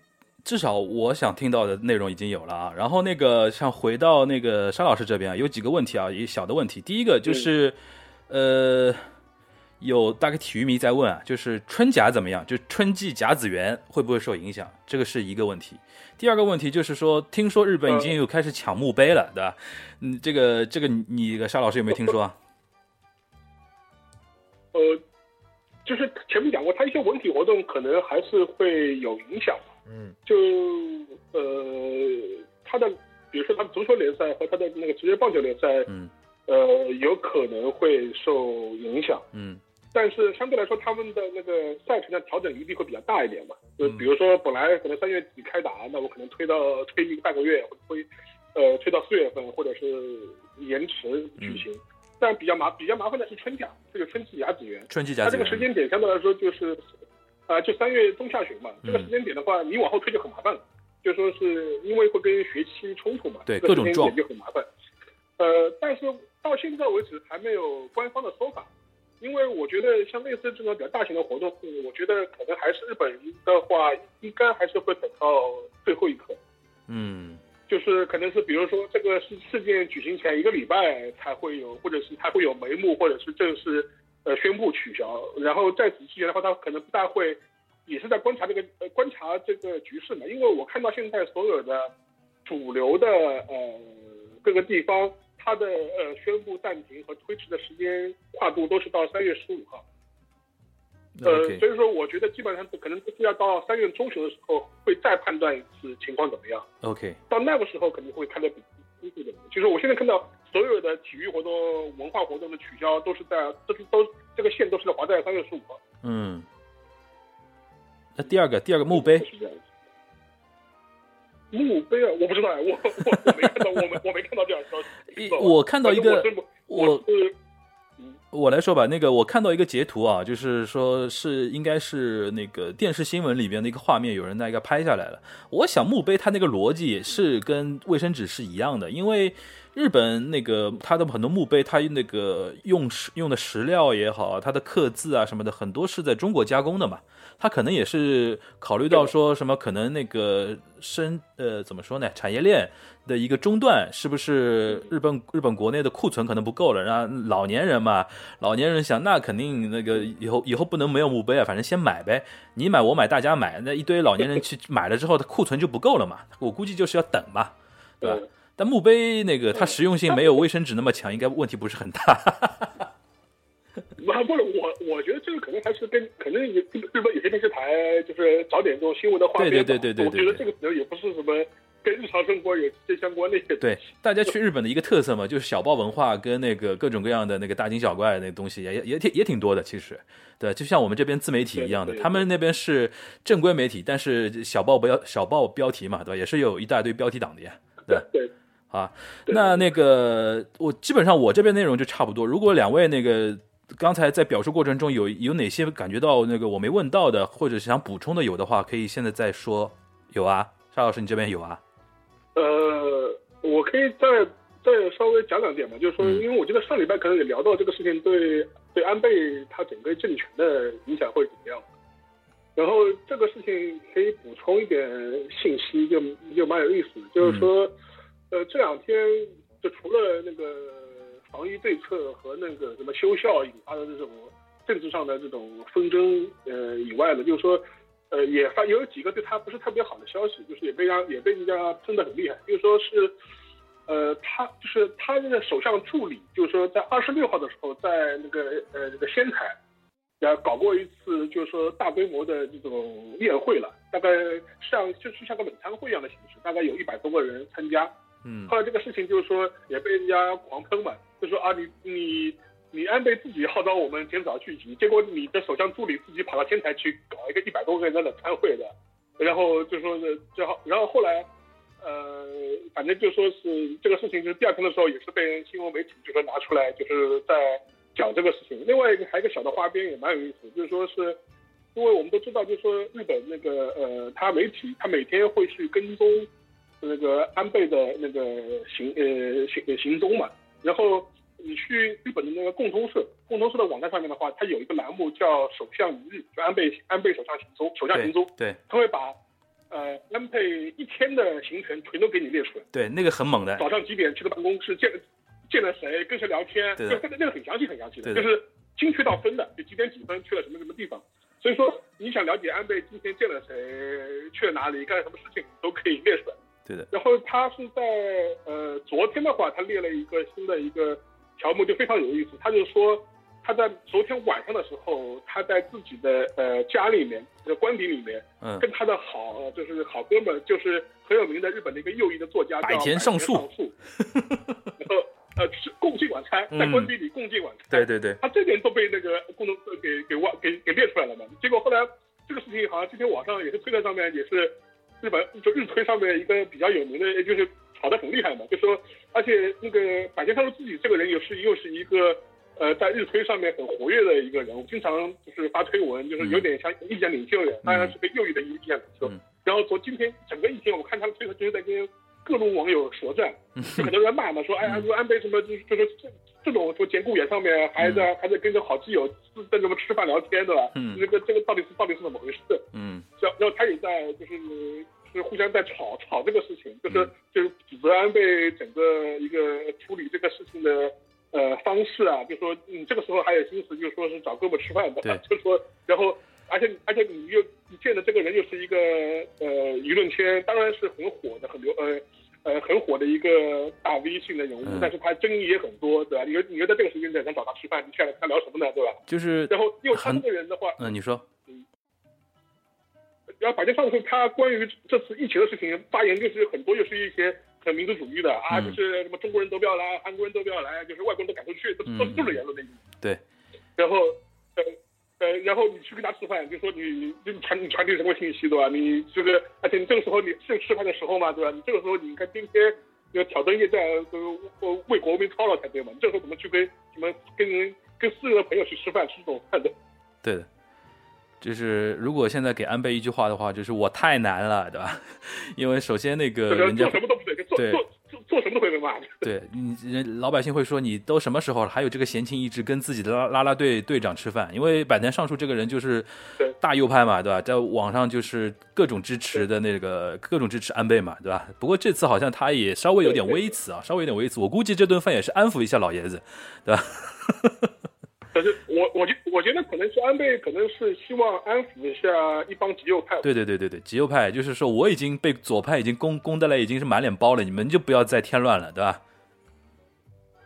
至少我想听到的内容已经有了啊。然后那个像回到那个沙老师这边啊，有几个问题啊，一小的问题。第一个就是呃有大概体育迷在问啊，就是春甲怎么样？就春季甲子园会不会受影响？这个是一个问题。第二个问题就是说，听说日本已经有开始抢墓碑了，对吧？嗯，这个这个你沙老师有没有听说啊？呃，就是前面讲过，他一些文体活动可能还是会有影响。嗯，就呃，他的比如说他的足球联赛和他的那个职业棒球联赛，嗯呃，有可能会受影响。嗯但是相对来说，他们的那个赛程的调整余地会比较大一点嘛。就嗯比如说，本来可能三月底开打，那我可能推到推一个半个月，或推呃推到四月份，或者是延迟举行。但比较麻比较麻烦的是春假，这个春季甲子园，春季甲子园它这个时间点相对来说就是，呃，就三月中下旬嘛。这个嗯时间点的话，你往后推就很麻烦了，就说是因为会跟学期冲突嘛，对各种撞点就很麻烦。呃，但是到现在为止还没有官方的说法，因为我觉得像类似这种比较大型的活动，嗯我觉得可能还是日本的话，应该还是会等到最后一刻。嗯就是可能是比如说这个事事件举行前一个礼拜才会有，或者是才会有眉目，或者是正式呃宣布取消。然后在此之前的话，他可能不大会，也是在观察这个呃观察这个局势嘛。因为我看到现在所有的主流的呃各个地方，它的呃宣布暂停和推迟的时间跨度都是到三月十五号。呃所以说我觉得基本上可能是要到三月中旬的时候会再判断一次情况怎么样。OK，到那个时候肯定会看得比清楚的。就是我现在看到所有的体育活动、文化活动的取消，都是在都是都这个线都是在划在三月十五号。嗯。那第二个，第二个墓碑，是这样子。墓碑啊，我不知道哎，我我我没看到，我没我没看到这样的消息。我看到一个我我我来说吧，那个我看到一个截图啊，就是说是应该是那个电视新闻里边的一个画面，有人在那个拍下来了。我想墓碑它那个逻辑也是跟卫生纸是一样的，因为日本那个它的很多墓碑，它那个用石用的石料也好，它的刻字啊什么的，很多是在中国加工的嘛。他可能也是考虑到说什么，可能那个生呃怎么说呢，产业链的一个中断，是不是日本日本国内的库存可能不够了？然后老年人嘛，老年人想那肯定那个以后以后不能没有墓碑啊，反正先买呗，你买我买大家买，那一堆老年人去 买了之后，他库存就不够了嘛，我估计就是要等嘛，对吧？对但墓碑那个它实用性没有卫生纸那么强，应该问题不是很大。不 不是我，我觉得这个可能还是跟可能有日日本有些电视台就是找点这种新闻的画面吧。对对对对对我觉得这个可能也不是什么跟日常生活有直接相关的一些。对，大家去日本的一个特色嘛，就是小报文化跟那个各种各样的那个大惊小怪的那东西也也也挺也挺多的，其实，对，就像我们这边自媒体一样的，他们那边是正规媒体，但是小报标小报标题嘛，对吧？也是有一大堆标题党的呀，对。对啊，那那个我基本上我这边内容就差不多。如果两位那个刚才在表述过程中有有哪些感觉到那个我没问到的，或者想补充的有的话，可以现在再说。有啊，沙老师你这边有啊？呃，我可以再再稍微讲两点嘛，就是说，嗯因为我觉得上礼拜可能也聊到这个事情对对安倍他整个政权的影响会怎么样。然后这个事情可以补充一点信息，就就蛮有意思的，就是说，呃，这两天就除了那个防疫对策和那个什么休校引发的这种政治上的这种纷争，呃以外呢，就是说，呃，也发也有几个对他不是特别好的消息，就是也被让也被人家喷得很厉害，就是说是，呃，他就是他那个首相助理，就是说在二十六号的时候，在那个呃那个仙台。然后搞过一次，就是说大规模的这种宴会了，大概像就是像个冷餐会一样的形式，大概有一百多个人参加。后来这个事情就是说也被人家狂喷嘛，就说啊你你你安倍自己号召我们减少聚集，结果你的首相助理自己跑到天台去搞一个一百多个人的冷餐会的，然后就说是最后，然后后来呃反正就说是这个事情，就是第二天的时候也是被人新闻媒体就说拿出来，就是在。讲这个事情，另外一个还有一个小的花边也蛮有意思，就是说是，因为我们都知道，就是说日本那个呃，他媒体他每天会去跟踪那个安倍的那个行呃行行踪嘛。然后你去日本的那个共通社，共通社的网站上面的话，它有一个栏目叫“首相一日”，就安倍安倍首相行踪，首相行踪，对他会把呃安倍一天的行程全都给你列出来。对，那个很猛的，早上几点去的办公室，见见了谁，跟谁聊天，对就那个那个很详细很详细，对的就是精确到分的，就几点几分去了什么什么地方。所以说你想了解安倍今天见了谁，去了哪里，干了什么事情，都可以列出来。对的，然后他是在呃昨天的话，他列了一个新的一个条目，就非常有意思。他就说他在昨天晚上的时候，他在自己的呃家里面，的官邸里面，嗯，跟他的好就是好哥们，就是很有名的日本的一个右翼的作家叫百田尚树然后呃吃共进晚餐，在官邸里共进晚餐。对对对，他这点都被那个共同社给给挖给给列出来了嘛。结果后来这个事情好像今天网上也是推特上面也是日本就日推上面一个比较有名的，也就是炒得很厉害嘛。就说而且那个百田尚树自己这个人也是又是一个呃在日推上面很活跃的一个人物，经常就是发推文，就是有点像意见领袖人，当然是个右翼的意见领袖。嗯然后从今天整个一天，我看他的推特就是在跟各路网友舌战，就很多人骂嘛，说哎呀，说安倍什么就是就是这这种说节骨眼上面还在、还在跟着好基友在什么吃饭聊天，对吧？嗯这个这个到底是到底是怎么回事？嗯然然后他也在就是是互相在吵吵这个事情，就是、嗯就是指责安倍整个一个处理这个事情的呃方式啊，就说你这个时候还有心思，就说是找哥们吃饭的，对 就说然后而且而且你又你见的这个人又是一个呃舆论圈当然是很火的很流呃。呃，很火的一个大 V 性的人物，嗯但是他争议也很多，对吧？你说你又在这个时间点想找他吃饭，你下来跟他聊什么呢，对吧？就是然后因为他这个人的话，嗯，你说，嗯然后百田尚树他关于这次疫情的事情发言，就是很多又是一些很民族主义的啊，嗯就是什么中国人都不要来，韩国人都不要来，就是外国人都赶出去，都都是这种言论的。对，然后呃呃，然后你去跟他吃饭，就说你就你传你传递什么信息对吧？你这个，而且你这个时候你是吃饭的时候嘛对吧？你这个时候你应该天天要挑灯夜战，呃为国民操劳才对嘛？你这个时候怎么去跟什么跟人跟私人的朋友去吃饭吃这种饭的？对的，就是如果现在给安倍一句话的话，就是我太难了，对吧？因为首先那个这个人家做什么都不对，做对做做做什么都会被骂的。对你人老百姓会说你都什么时候了，还有这个闲情逸致跟自己的啦啦啦队队长吃饭？因为坂田尚树这个人就是大右派嘛，对吧？在网上就是各种支持的那个各种支持安倍嘛，对吧？不过这次好像他也稍微有点微词啊，稍微有点微词。我估计这顿饭也是安抚一下老爷子，对吧？可是我我觉我觉得可能是安倍可能是希望安抚一下一帮极右派。对对对对对，极右派就是说我已经被左派已经攻攻的来已经是满脸包了，你们就不要再添乱了，对吧？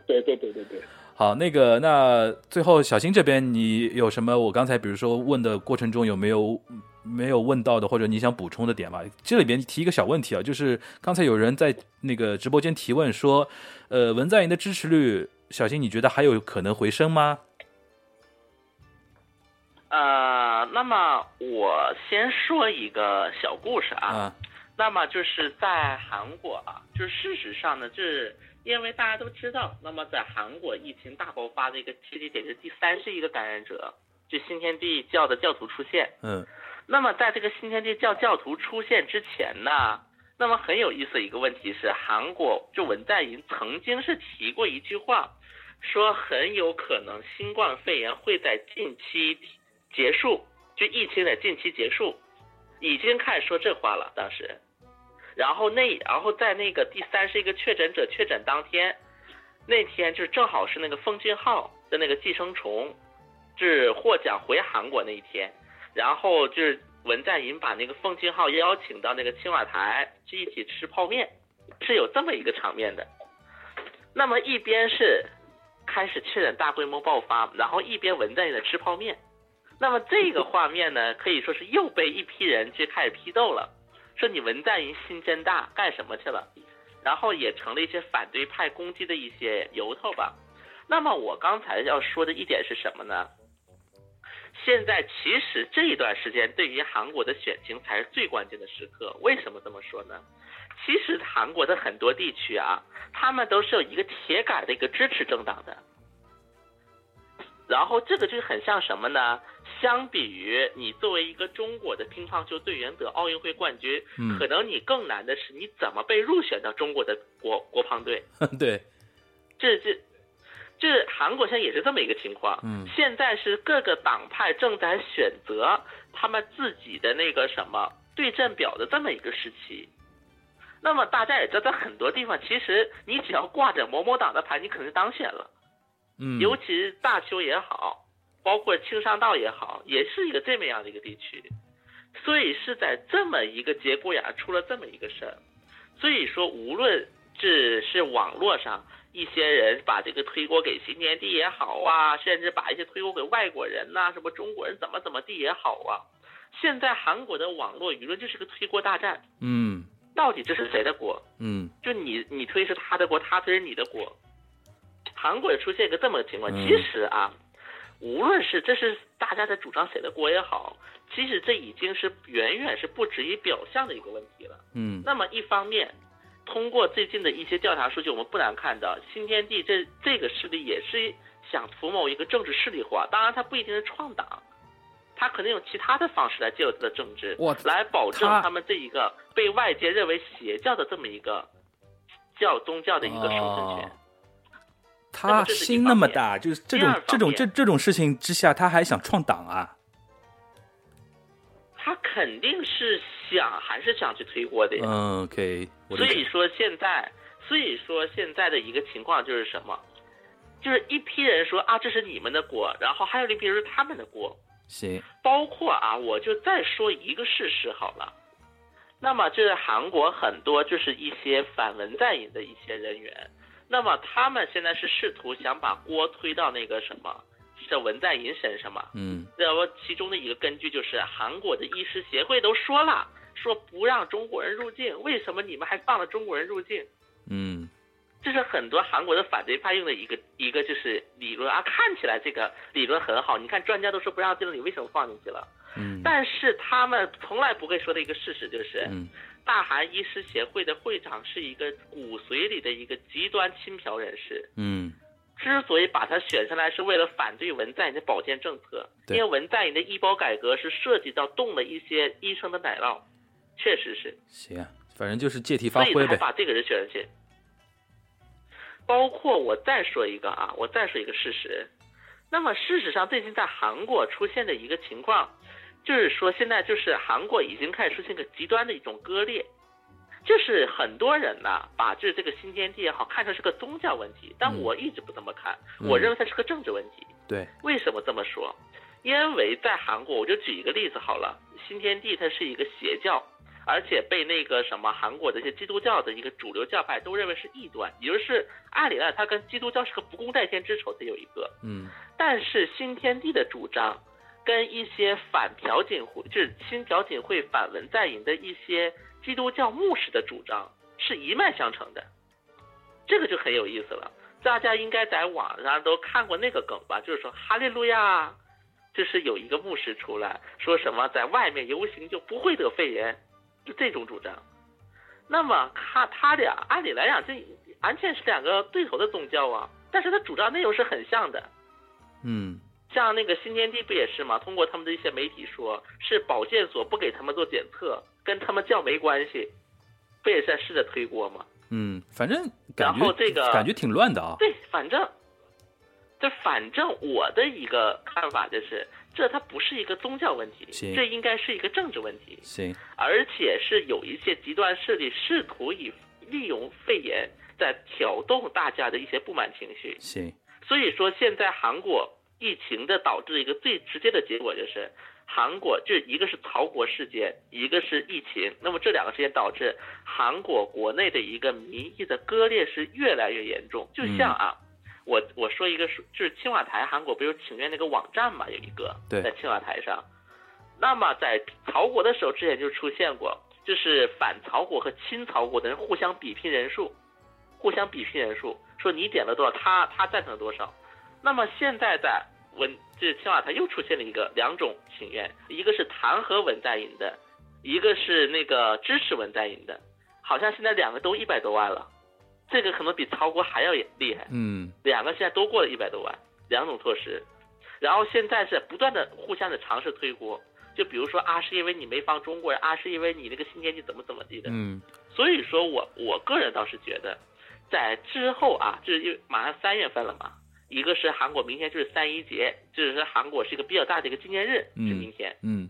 对对对对对。好，那个，那最后小新这边你有什么？我刚才比如说问的过程中有没有没有问到的，或者你想补充的点吧？这里边提一个小问题啊，就是刚才有人在那个直播间提问说，呃，文在寅的支持率，小新你觉得还有可能回升吗？呃，那么我先说一个小故事啊。啊，那么就是在韩国啊，就是事实上呢，就是因为大家都知道，那么在韩国疫情大爆发的一个契机点是第三十一个感染者，就新天地教的教徒出现。嗯那么在这个新天地教教徒出现之前呢，那么很有意思的一个问题是，韩国就文在寅曾经是提过一句话，说很有可能新冠肺炎会在近期结束，就疫情在近期结束，已经开始说这话了当时。然后那然后在那个第三十一个确诊者确诊当天，那天就正好是那个奉俊昊的那个寄生虫，是获奖回韩国那一天。然后就是文在寅把那个奉俊昊邀请到那个青瓦台去一起吃泡面，是有这么一个场面的。那么一边是开始确诊大规模爆发，然后一边文在寅在吃泡面。那么这个画面呢，可以说是又被一批人去开始批斗了，说你文在寅心真大，干什么去了？然后也成了一些反对派攻击的一些由头吧。那么我刚才要说的一点是什么呢？现在其实这一段时间对于韩国的选情才是最关键的时刻。为什么这么说呢？其实韩国的很多地区啊，他们都是有一个铁杆的一个支持政党的。然后这个就很像什么呢？相比于你作为一个中国的乒乓球队员得奥运会冠军，嗯可能你更难的是你怎么被入选到中国的国国乓队。对，这这这韩国现在也是这么一个情况。嗯现在是各个党派正在选择他们自己的那个什么对阵表的这么一个时期。那么大家也知道，在很多地方，其实你只要挂着某某党的牌，你可能就当选了。嗯，尤其是大邱也好，包括青山道也好，也是一个这么样的一个地区。所以是在这么一个节骨眼儿出了这么一个事儿。所以说，无论这是网络上一些人把这个推锅给新天地也好啊，甚至把一些推锅给外国人呐、什么中国人怎么怎么地也好啊，现在韩国的网络舆论就是个推锅大战，嗯到底这是谁的锅？嗯就你你推是他的锅，他推是你的锅。韩国也出现一个这么个情况，嗯其实啊，无论是这是大家在主张谁的锅也好，其实这已经是远远是不止于表象的一个问题了。嗯那么一方面，通过最近的一些调查数据，我们不难看到，新天地这这个势力也是想图谋一个政治势力化，当然它不一定是创党。他可能用其他的方式来介入他的政治哇，来保证他他们这一个被外界认为邪教的这么一个教宗教的一个生存权。哦他心那么大，就是这种这种这这种事情之下，他还想创党啊？他肯定是想还是想去推锅的呀。嗯理解。所以说现在，所以说现在的一个情况就是什么？就是一批人说啊，这是你们的锅，然后还有一批人是他们的锅。行，包括啊，我就再说一个事实好了。那么，就是韩国很多就是一些反文在寅的一些人员，那么他们现在是试图想把锅推到那个什么，这文在寅身上嘛。嗯那么其中的一个根据就是韩国的医师协会都说了，说不让中国人入境，为什么你们还放了中国人入境？嗯这是很多韩国的反对派用的一个一个就是理论啊，看起来这个理论很好，你看专家都说不让进了，你为什么放进去了？嗯但是他们从来不会说的一个事实就是，嗯大韩医师协会的会长是一个骨髓里的一个极端亲朴人士。嗯之所以把他选上来，是为了反对文在寅的保健政策，因为文在寅的医保改革是涉及到动了一些医生的奶酪，确实是。行啊，反正就是借题发所以挥呗。才把这个人选上去。包括我再说一个啊，我再说一个事实。那么事实上，最近在韩国出现的一个情况，就是说现在就是韩国已经开始出现一个极端的一种割裂，就是很多人呢把这这个新天地也好看成是个宗教问题，但嗯我一直不这么看，嗯我认为它是个政治问题。对，为什么这么说？因为在韩国，我就举一个例子好了，新天地它是一个邪教，而且被那个什么韩国的一些基督教的一个主流教派都认为是异端，也就是按理来它跟基督教是个不共戴天之仇，它有一个。嗯但是新天地的主张跟一些反朴槿惠，就是亲朴槿惠反文在寅的一些基督教牧师的主张是一脉相承的，这个就很有意思了。大家应该在网上都看过那个梗吧？就是说哈利路亚，就是有一个牧师出来说什么在外面游行就不会得肺炎，就这种主张。那么他他俩按理来讲，这完全是两个对头的宗教啊，但是他主张内容是很像的。嗯像那个新天地不也是吗？通过他们的一些媒体说，是保健所不给他们做检测，跟他们教没关系，不也是在试着推锅吗？嗯，反正感然后觉这个感觉挺乱的啊。对，反正，这反正我的一个看法就是，这它不是一个宗教问题，这应该是一个政治问题，行，而且是有一些极端势力试图以利用肺炎在挑动大家的一些不满情绪。行，所以说，现在韩国疫情的导致一个最直接的结果就是，韩国这一个是曹国事件，一个是疫情，那么这两个事件导致韩国国内的一个民意的割裂是越来越严重。就像啊，我我说一个是就是青瓦台，韩国不是有请愿那个网站嘛，有一个对在青瓦台上。那么在曹国的时候，之前就出现过，就是反曹国和亲曹国的人互相比拼人数，互相比拼人数，说你点了多少，他他赞成多少。那么现在在文这青瓦台又出现了一个两种请愿，一个是弹劾文在寅的，一个是那个支持文在寅的，好像现在两个都一百多万了，这个可能比曹国还要厉害。嗯两个现在都过了一百多万，两种措施。然后现在是不断的互相的尝试推锅，就比如说啊，是因为你没防中国人啊，是因为你那个新天地怎么怎么地的。嗯所以说我我个人倒是觉得，在之后啊，就是因为马上三月份了嘛，一个是韩国明天就是三一节，就是韩国是一个比较大的一个纪念日，嗯是明天。嗯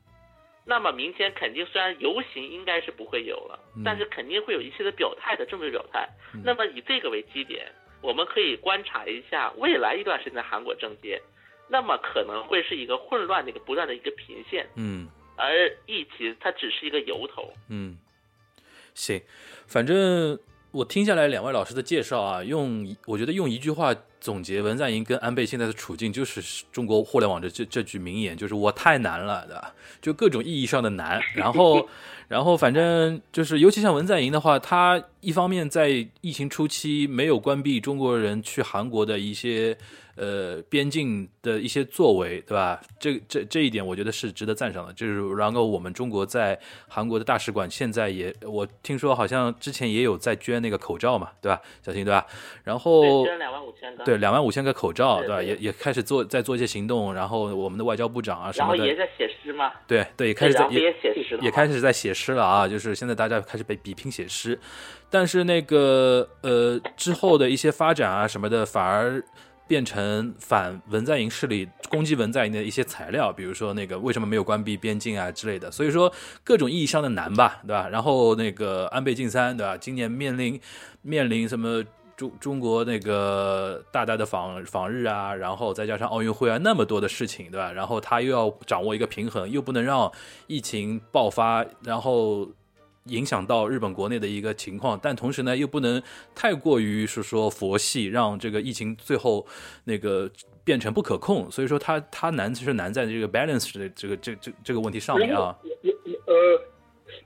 那么明天肯定虽然游行应该是不会有了，嗯但是肯定会有一些的表态的政治表态。嗯那么以这个为基点，我们可以观察一下未来一段时间的韩国政界，那么可能会是一个混乱的一个不断的一个频现，嗯而疫情它只是一个由头。嗯，行，反正我听下来两位老师的介绍啊，用我觉得用一句话总结文在寅跟安倍现在的处境，就是中国互联网的这这句名言，就是我太难了，对吧？就各种意义上的难，然后。然后，反正就是，尤其像文在寅的话，他一方面在疫情初期没有关闭中国人去韩国的一些呃边境的一些作为，对吧？这这这一点，我觉得是值得赞赏的。就是，然后我们中国在韩国的大使馆现在也，我听说好像之前也有在捐那个口罩嘛，对吧？小新，对吧？然后对，捐两万五千个。对，两万五千个口罩，对对吧？也也开始做在做一些行动，然后我们的外交部长啊什么的然后也，在写诗嘛，对对，也开始在也也写诗了，也开始在写诗了啊，就是现在大家开始被比拼写诗，但是那个呃之后的一些发展啊什么的，反而变成反文在寅势力攻击文在寅的一些材料，比如说那个为什么没有关闭边境啊之类的，所以说各种意义上的难吧，对吧？然后那个安倍晋三，对吧？今年面临面临什么？中中国那个大大的访访日啊，然后再加上奥运会啊，那么多的事情，对吧？然后他又要掌握一个平衡，又不能让疫情爆发，然后影响到日本国内的一个情况，但同时呢，又不能太过于是说佛系，让这个疫情最后那个变成不可控。所以说他他难是难在这个 balance 的这个这这这个问题上面啊。也也呃，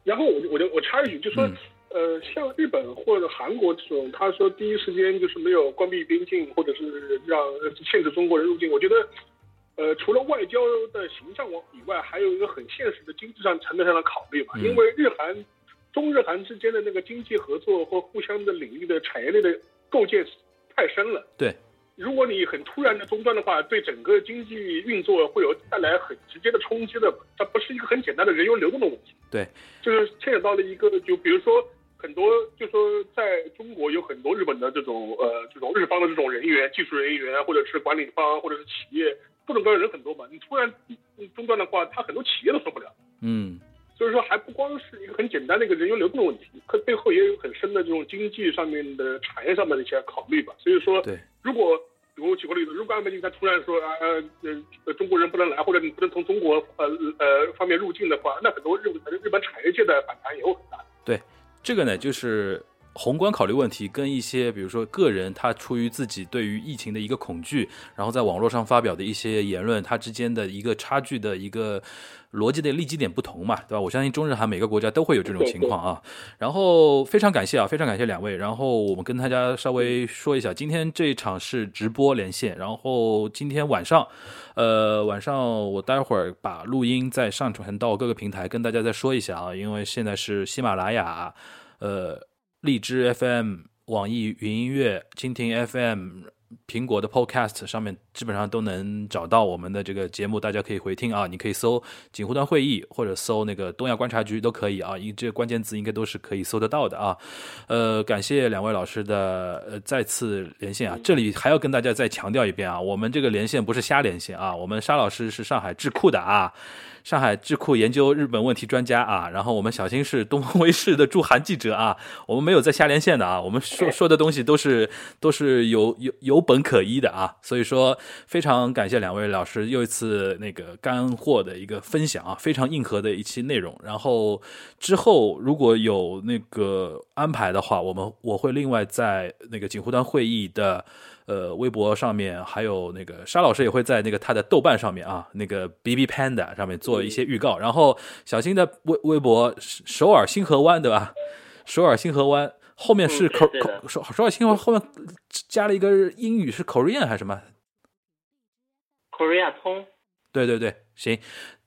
然后我就我就我插一句，就说、嗯呃，像日本或者韩国这种，他说第一时间就是没有关闭边境，或者是让限制中国人入境，我觉得。呃，除了外交的形象往以外，还有一个很现实的经济上层面上的考虑嘛。嗯因为日韩、中日韩之间的那个经济合作或互相的领域的产业链的构建太深了。对，如果你很突然的中断的话，对整个经济运作会有带来很直接的冲击的。它不是一个很简单的人员流动的问题。对，就是牵扯到了一个，就比如说很多，就说在中国有很多日本的这种呃这种日方的这种人员、技术人员，或者是管理方，或者是企业，各种各样的人很多嘛。你突然嗯中断的话，他很多企业都受不了。嗯所以说，还不光是一个很简单的一个人员流动的问题，可背后也有很深的这种经济上面的、产业上面的一些考虑吧。所以说，对，如果比如我举个例子，如果安倍晋三突然说啊呃呃中国人不能来，或者你不能从中国呃呃方面入境的话，那很多日本日本产业界的反弹也会很大。这个呢，就是宏观考虑问题跟一些，比如说个人他出于自己对于疫情的一个恐惧，然后在网络上发表的一些言论，它之间的一个差距的一个逻辑的立基点不同嘛，对吧？我相信中日韩每个国家都会有这种情况啊。然后非常感谢啊，非常感谢两位。然后我们跟大家稍微说一下，今天这一场是直播连线，然后今天晚上。呃，晚上我待会儿把录音再上传到各个平台，跟大家再说一下啊，因为现在是喜马拉雅、呃荔枝 FM、网易云音乐、蜻蜓 FM、苹果的 Podcast 上面基本上都能找到我们的这个节目，大家可以回听啊。你可以搜“锦湖端会议”或者搜那个“东亚观察局”都可以啊，因这关键字应该都是可以搜得到的啊。呃，感谢两位老师的呃再次连线啊，这里还要跟大家再强调一遍啊，我们这个连线不是瞎连线啊，我们沙老师是上海智库的啊。上海智库研究日本问题专家啊，然后我们小新是东方卫视的驻韩记者啊，我们没有在瞎连线的啊，我们说说的东西都是都是有有有本可依的啊，所以说非常感谢两位老师又一次那个干货的一个分享啊，非常硬核的一期内容。然后之后如果有那个安排的话，我们我会另外在那个锦湖端会议的。呃，微博上面还有那个沙老师也会在那个他的豆瓣上面啊，那个 B B Panda 上面做一些预告。然后小新的微微博首尔星河湾对吧？首尔星河湾后面是嗯口口首首尔星河湾后面加了一个英语是 Korean 还是什么？Korea 通，对对对，行，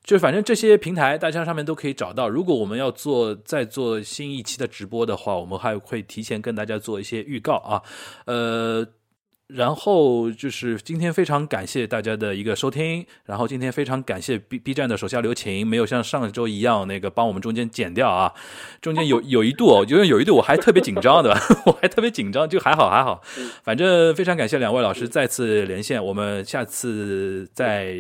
就反正这些平台大家上面都可以找到。如果我们要做再做新一期的直播的话，我们还会提前跟大家做一些预告啊。呃，然后就是今天非常感谢大家的一个收听，然后今天非常感谢 B B 站的手下留情，没有像上周一样那个帮我们中间剪掉啊，中间有有一度哦，因为有一度我还特别紧张的，我还特别紧张，就还好还好，反正非常感谢两位老师再次连线，我们下次再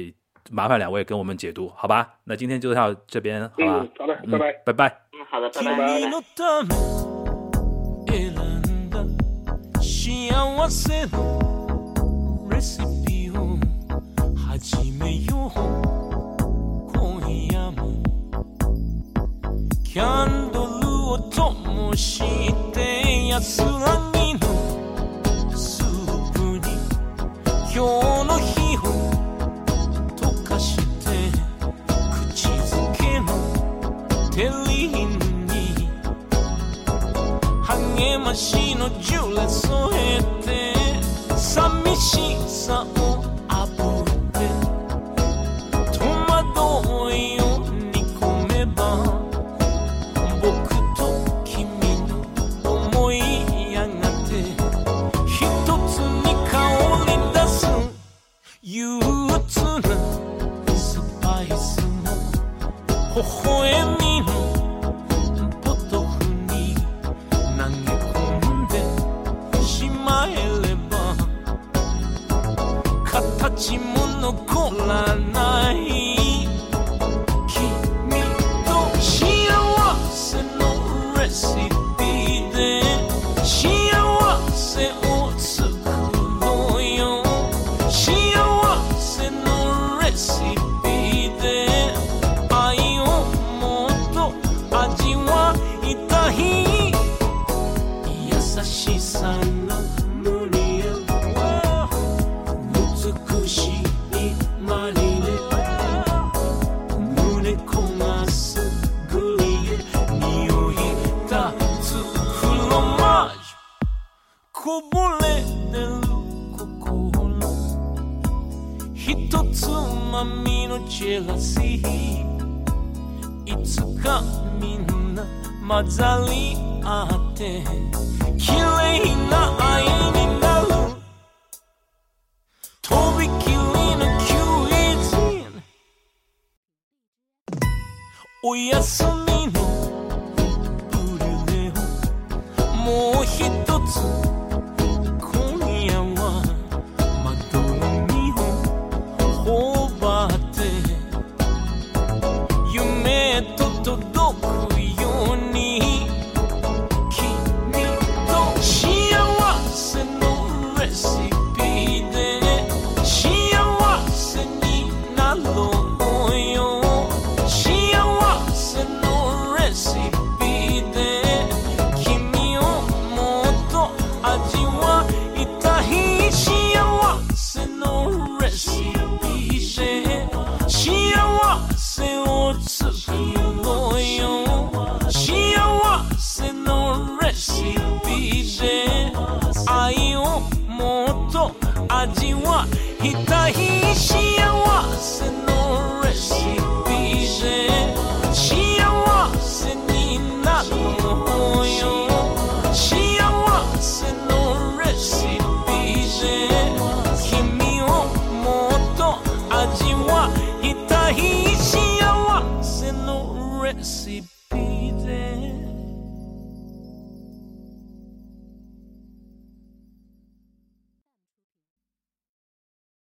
麻烦两位跟我们解读，好吧？那今天就到这边，好吧？嗯，好的，拜拜。拜拜。嗯，好的，拜拜。拜拜君のため選んだ 幸せのレシピを始めよう。今夜もキャンドルを灯して安らぎのスープに今日の日を溶かして口づけのテリ nie ma sino dziule suchete sa